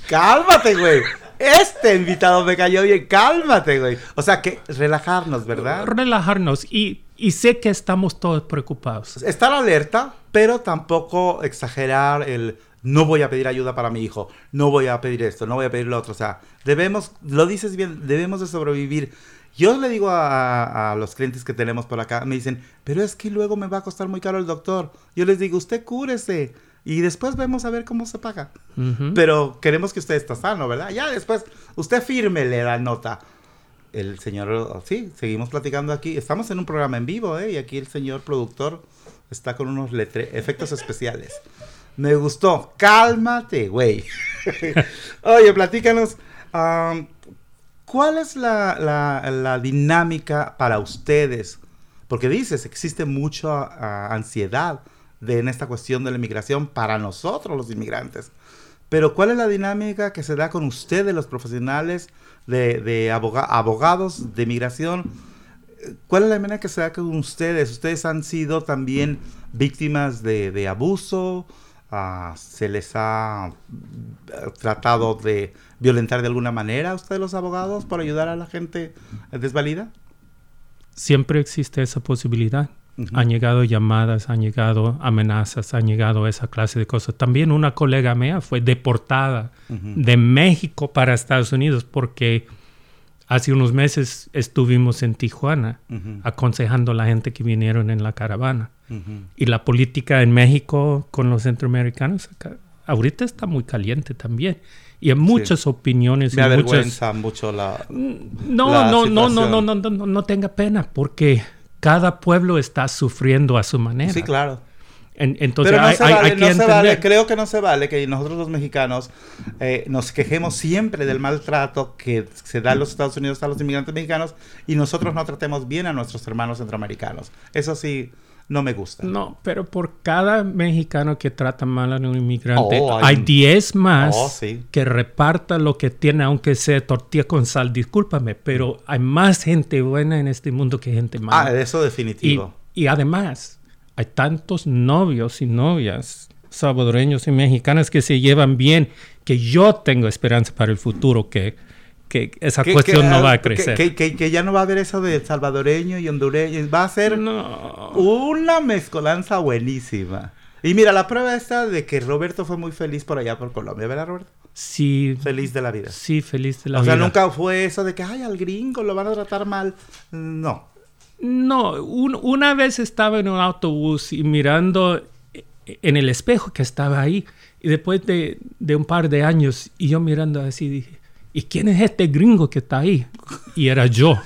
Cálmate, güey. Este invitado me cayó bien. Cálmate, güey. O sea, que relajarnos, ¿verdad? Relajarnos y, y sé que estamos todos preocupados. Estar alerta, pero tampoco exagerar el no voy a pedir ayuda para mi hijo, no voy a pedir esto, no voy a pedir lo otro. O sea, debemos, lo dices bien, debemos de sobrevivir. Yo le digo a, a, los clientes que tenemos por acá, me dicen, pero es que luego me va a costar muy caro el doctor. Yo les digo, usted cúrese y después vemos a ver cómo se paga. Pero queremos que usted esté sano, ¿verdad? Ya después, usted fírmele la nota. El señor, sí, seguimos platicando aquí. Estamos en un programa en vivo, ¿eh? Y aquí el señor productor está con unos efectos especiales. Me gustó. Cálmate, güey. Oye, platícanos. ¿Cuál es la, dinámica para ustedes? Porque dices, existe mucha ansiedad de, en esta cuestión de la inmigración para nosotros los inmigrantes. Pero ¿cuál es la dinámica que se da con ustedes, los profesionales de, abogados de inmigración? ¿Cuál es la manera que se da con ustedes? ¿Ustedes han sido también víctimas de, de abuso? Ah, ¿Se les ha eh, tratado de violentar de alguna manera a ustedes los abogados para ayudar a la gente desvalida? Siempre existe esa posibilidad. Han llegado llamadas, han llegado amenazas, han llegado esa clase de cosas. También una colega mía fue deportada de México para Estados Unidos porque hace unos meses estuvimos en Tijuana aconsejando a la gente que vinieron en la caravana. Y la política en México con los centroamericanos ahorita está muy caliente también. Y hay muchas opiniones. Me avergüenza mucho la. No, no, no, no, no, no, no, no tenga pena porque cada pueblo está sufriendo a su manera. Sí, claro. Entonces, Pero no, se, vale, no se vale, creo que no se vale que nosotros los mexicanos eh, nos quejemos siempre del maltrato que se da en los Estados Unidos a los inmigrantes mexicanos y nosotros no tratemos bien a nuestros hermanos centroamericanos. Eso sí, no me gusta. No, pero por cada mexicano que trata mal a un inmigrante, oh, hay 10 más oh, que reparta lo que tiene, aunque sea tortilla con sal. Discúlpame, pero hay más gente buena en este mundo que gente mala. Ah, eso definitivo. Y, además, hay tantos novios y novias salvadoreños y mexicanas que se llevan bien, que yo tengo esperanza para el futuro, que que esa cuestión no va a crecer. Que, ya no va a haber eso de salvadoreño y hondureño. Va a ser una mezcolanza buenísima. Y mira, la prueba está de que Roberto fue muy feliz por allá por Colombia, ¿verdad, Roberto? Sí. Feliz de la vida. Sí, feliz de la vida. O sea, nunca fue eso de que, ay, al gringo lo van a tratar mal. No. No, una vez estaba en un autobús y mirando en el espejo que estaba ahí. Y después de, de un par de años, y yo mirando así, dije, ¿y quién es este gringo que está ahí? Y era yo.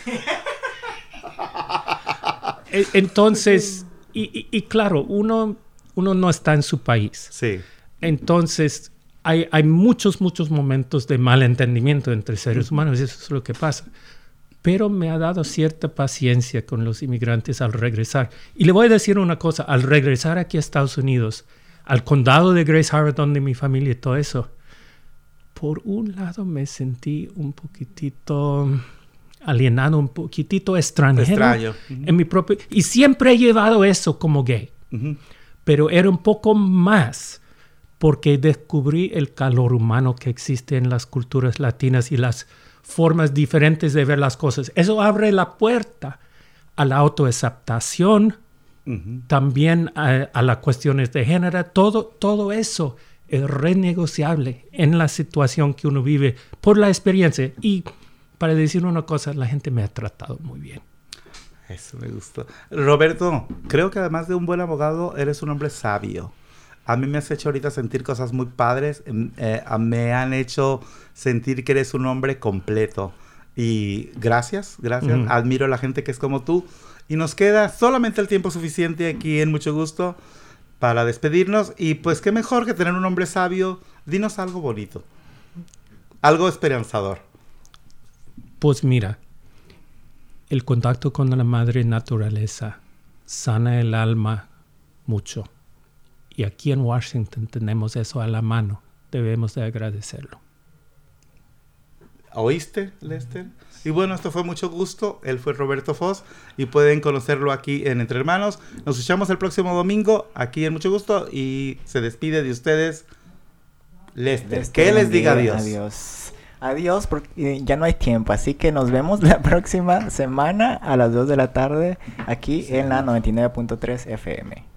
E, entonces, y, claro, uno, uno no está en su país. Sí. Entonces, hay, hay muchos, muchos momentos de malentendimiento entre seres humanos, y eso es lo que pasa. Pero me ha dado cierta paciencia con los inmigrantes al regresar. Y le voy a decir una cosa, al regresar aquí a Estados Unidos, al condado de Grace Harbor, donde mi familia y todo eso, por un lado me sentí un poquitito alienado, un poquitito extranjero Extraño. en mi propio y siempre he llevado eso como gay. Pero era un poco más porque descubrí el calor humano que existe en las culturas latinas y las formas diferentes de ver las cosas. Eso abre la puerta a la autoaceptación, también a, a, las cuestiones de género, todo, todo eso es renegociable en la situación que uno vive por la experiencia. Y para decir una cosa, la gente me ha tratado muy bien. Eso me gustó. Roberto, creo que además de un buen abogado, eres un hombre sabio. A mí me has hecho ahorita sentir cosas muy padres. Em, eh, me han hecho sentir que eres un hombre completo. Y gracias, gracias. Admiro a la gente que es como tú. Y nos queda solamente el tiempo suficiente aquí en Mucho Gusto para despedirnos. Y pues qué mejor que tener un hombre sabio. Dinos algo bonito. Algo esperanzador. Pues mira, el contacto con la madre naturaleza sana el alma mucho. Y aquí en Washington tenemos eso a la mano. Debemos de agradecerlo. ¿Oíste, Lester? Y bueno, esto fue mucho gusto. Él fue Roberto Foss y pueden conocerlo aquí en Entre Hermanos. Nos escuchamos el próximo domingo aquí en Mucho Gusto y se despide de ustedes Lester. ¿Qué les diga adiós? Adiós. Adiós, porque ya no hay tiempo, así que nos vemos la próxima semana a las 2 de la tarde aquí en la 99.3 FM.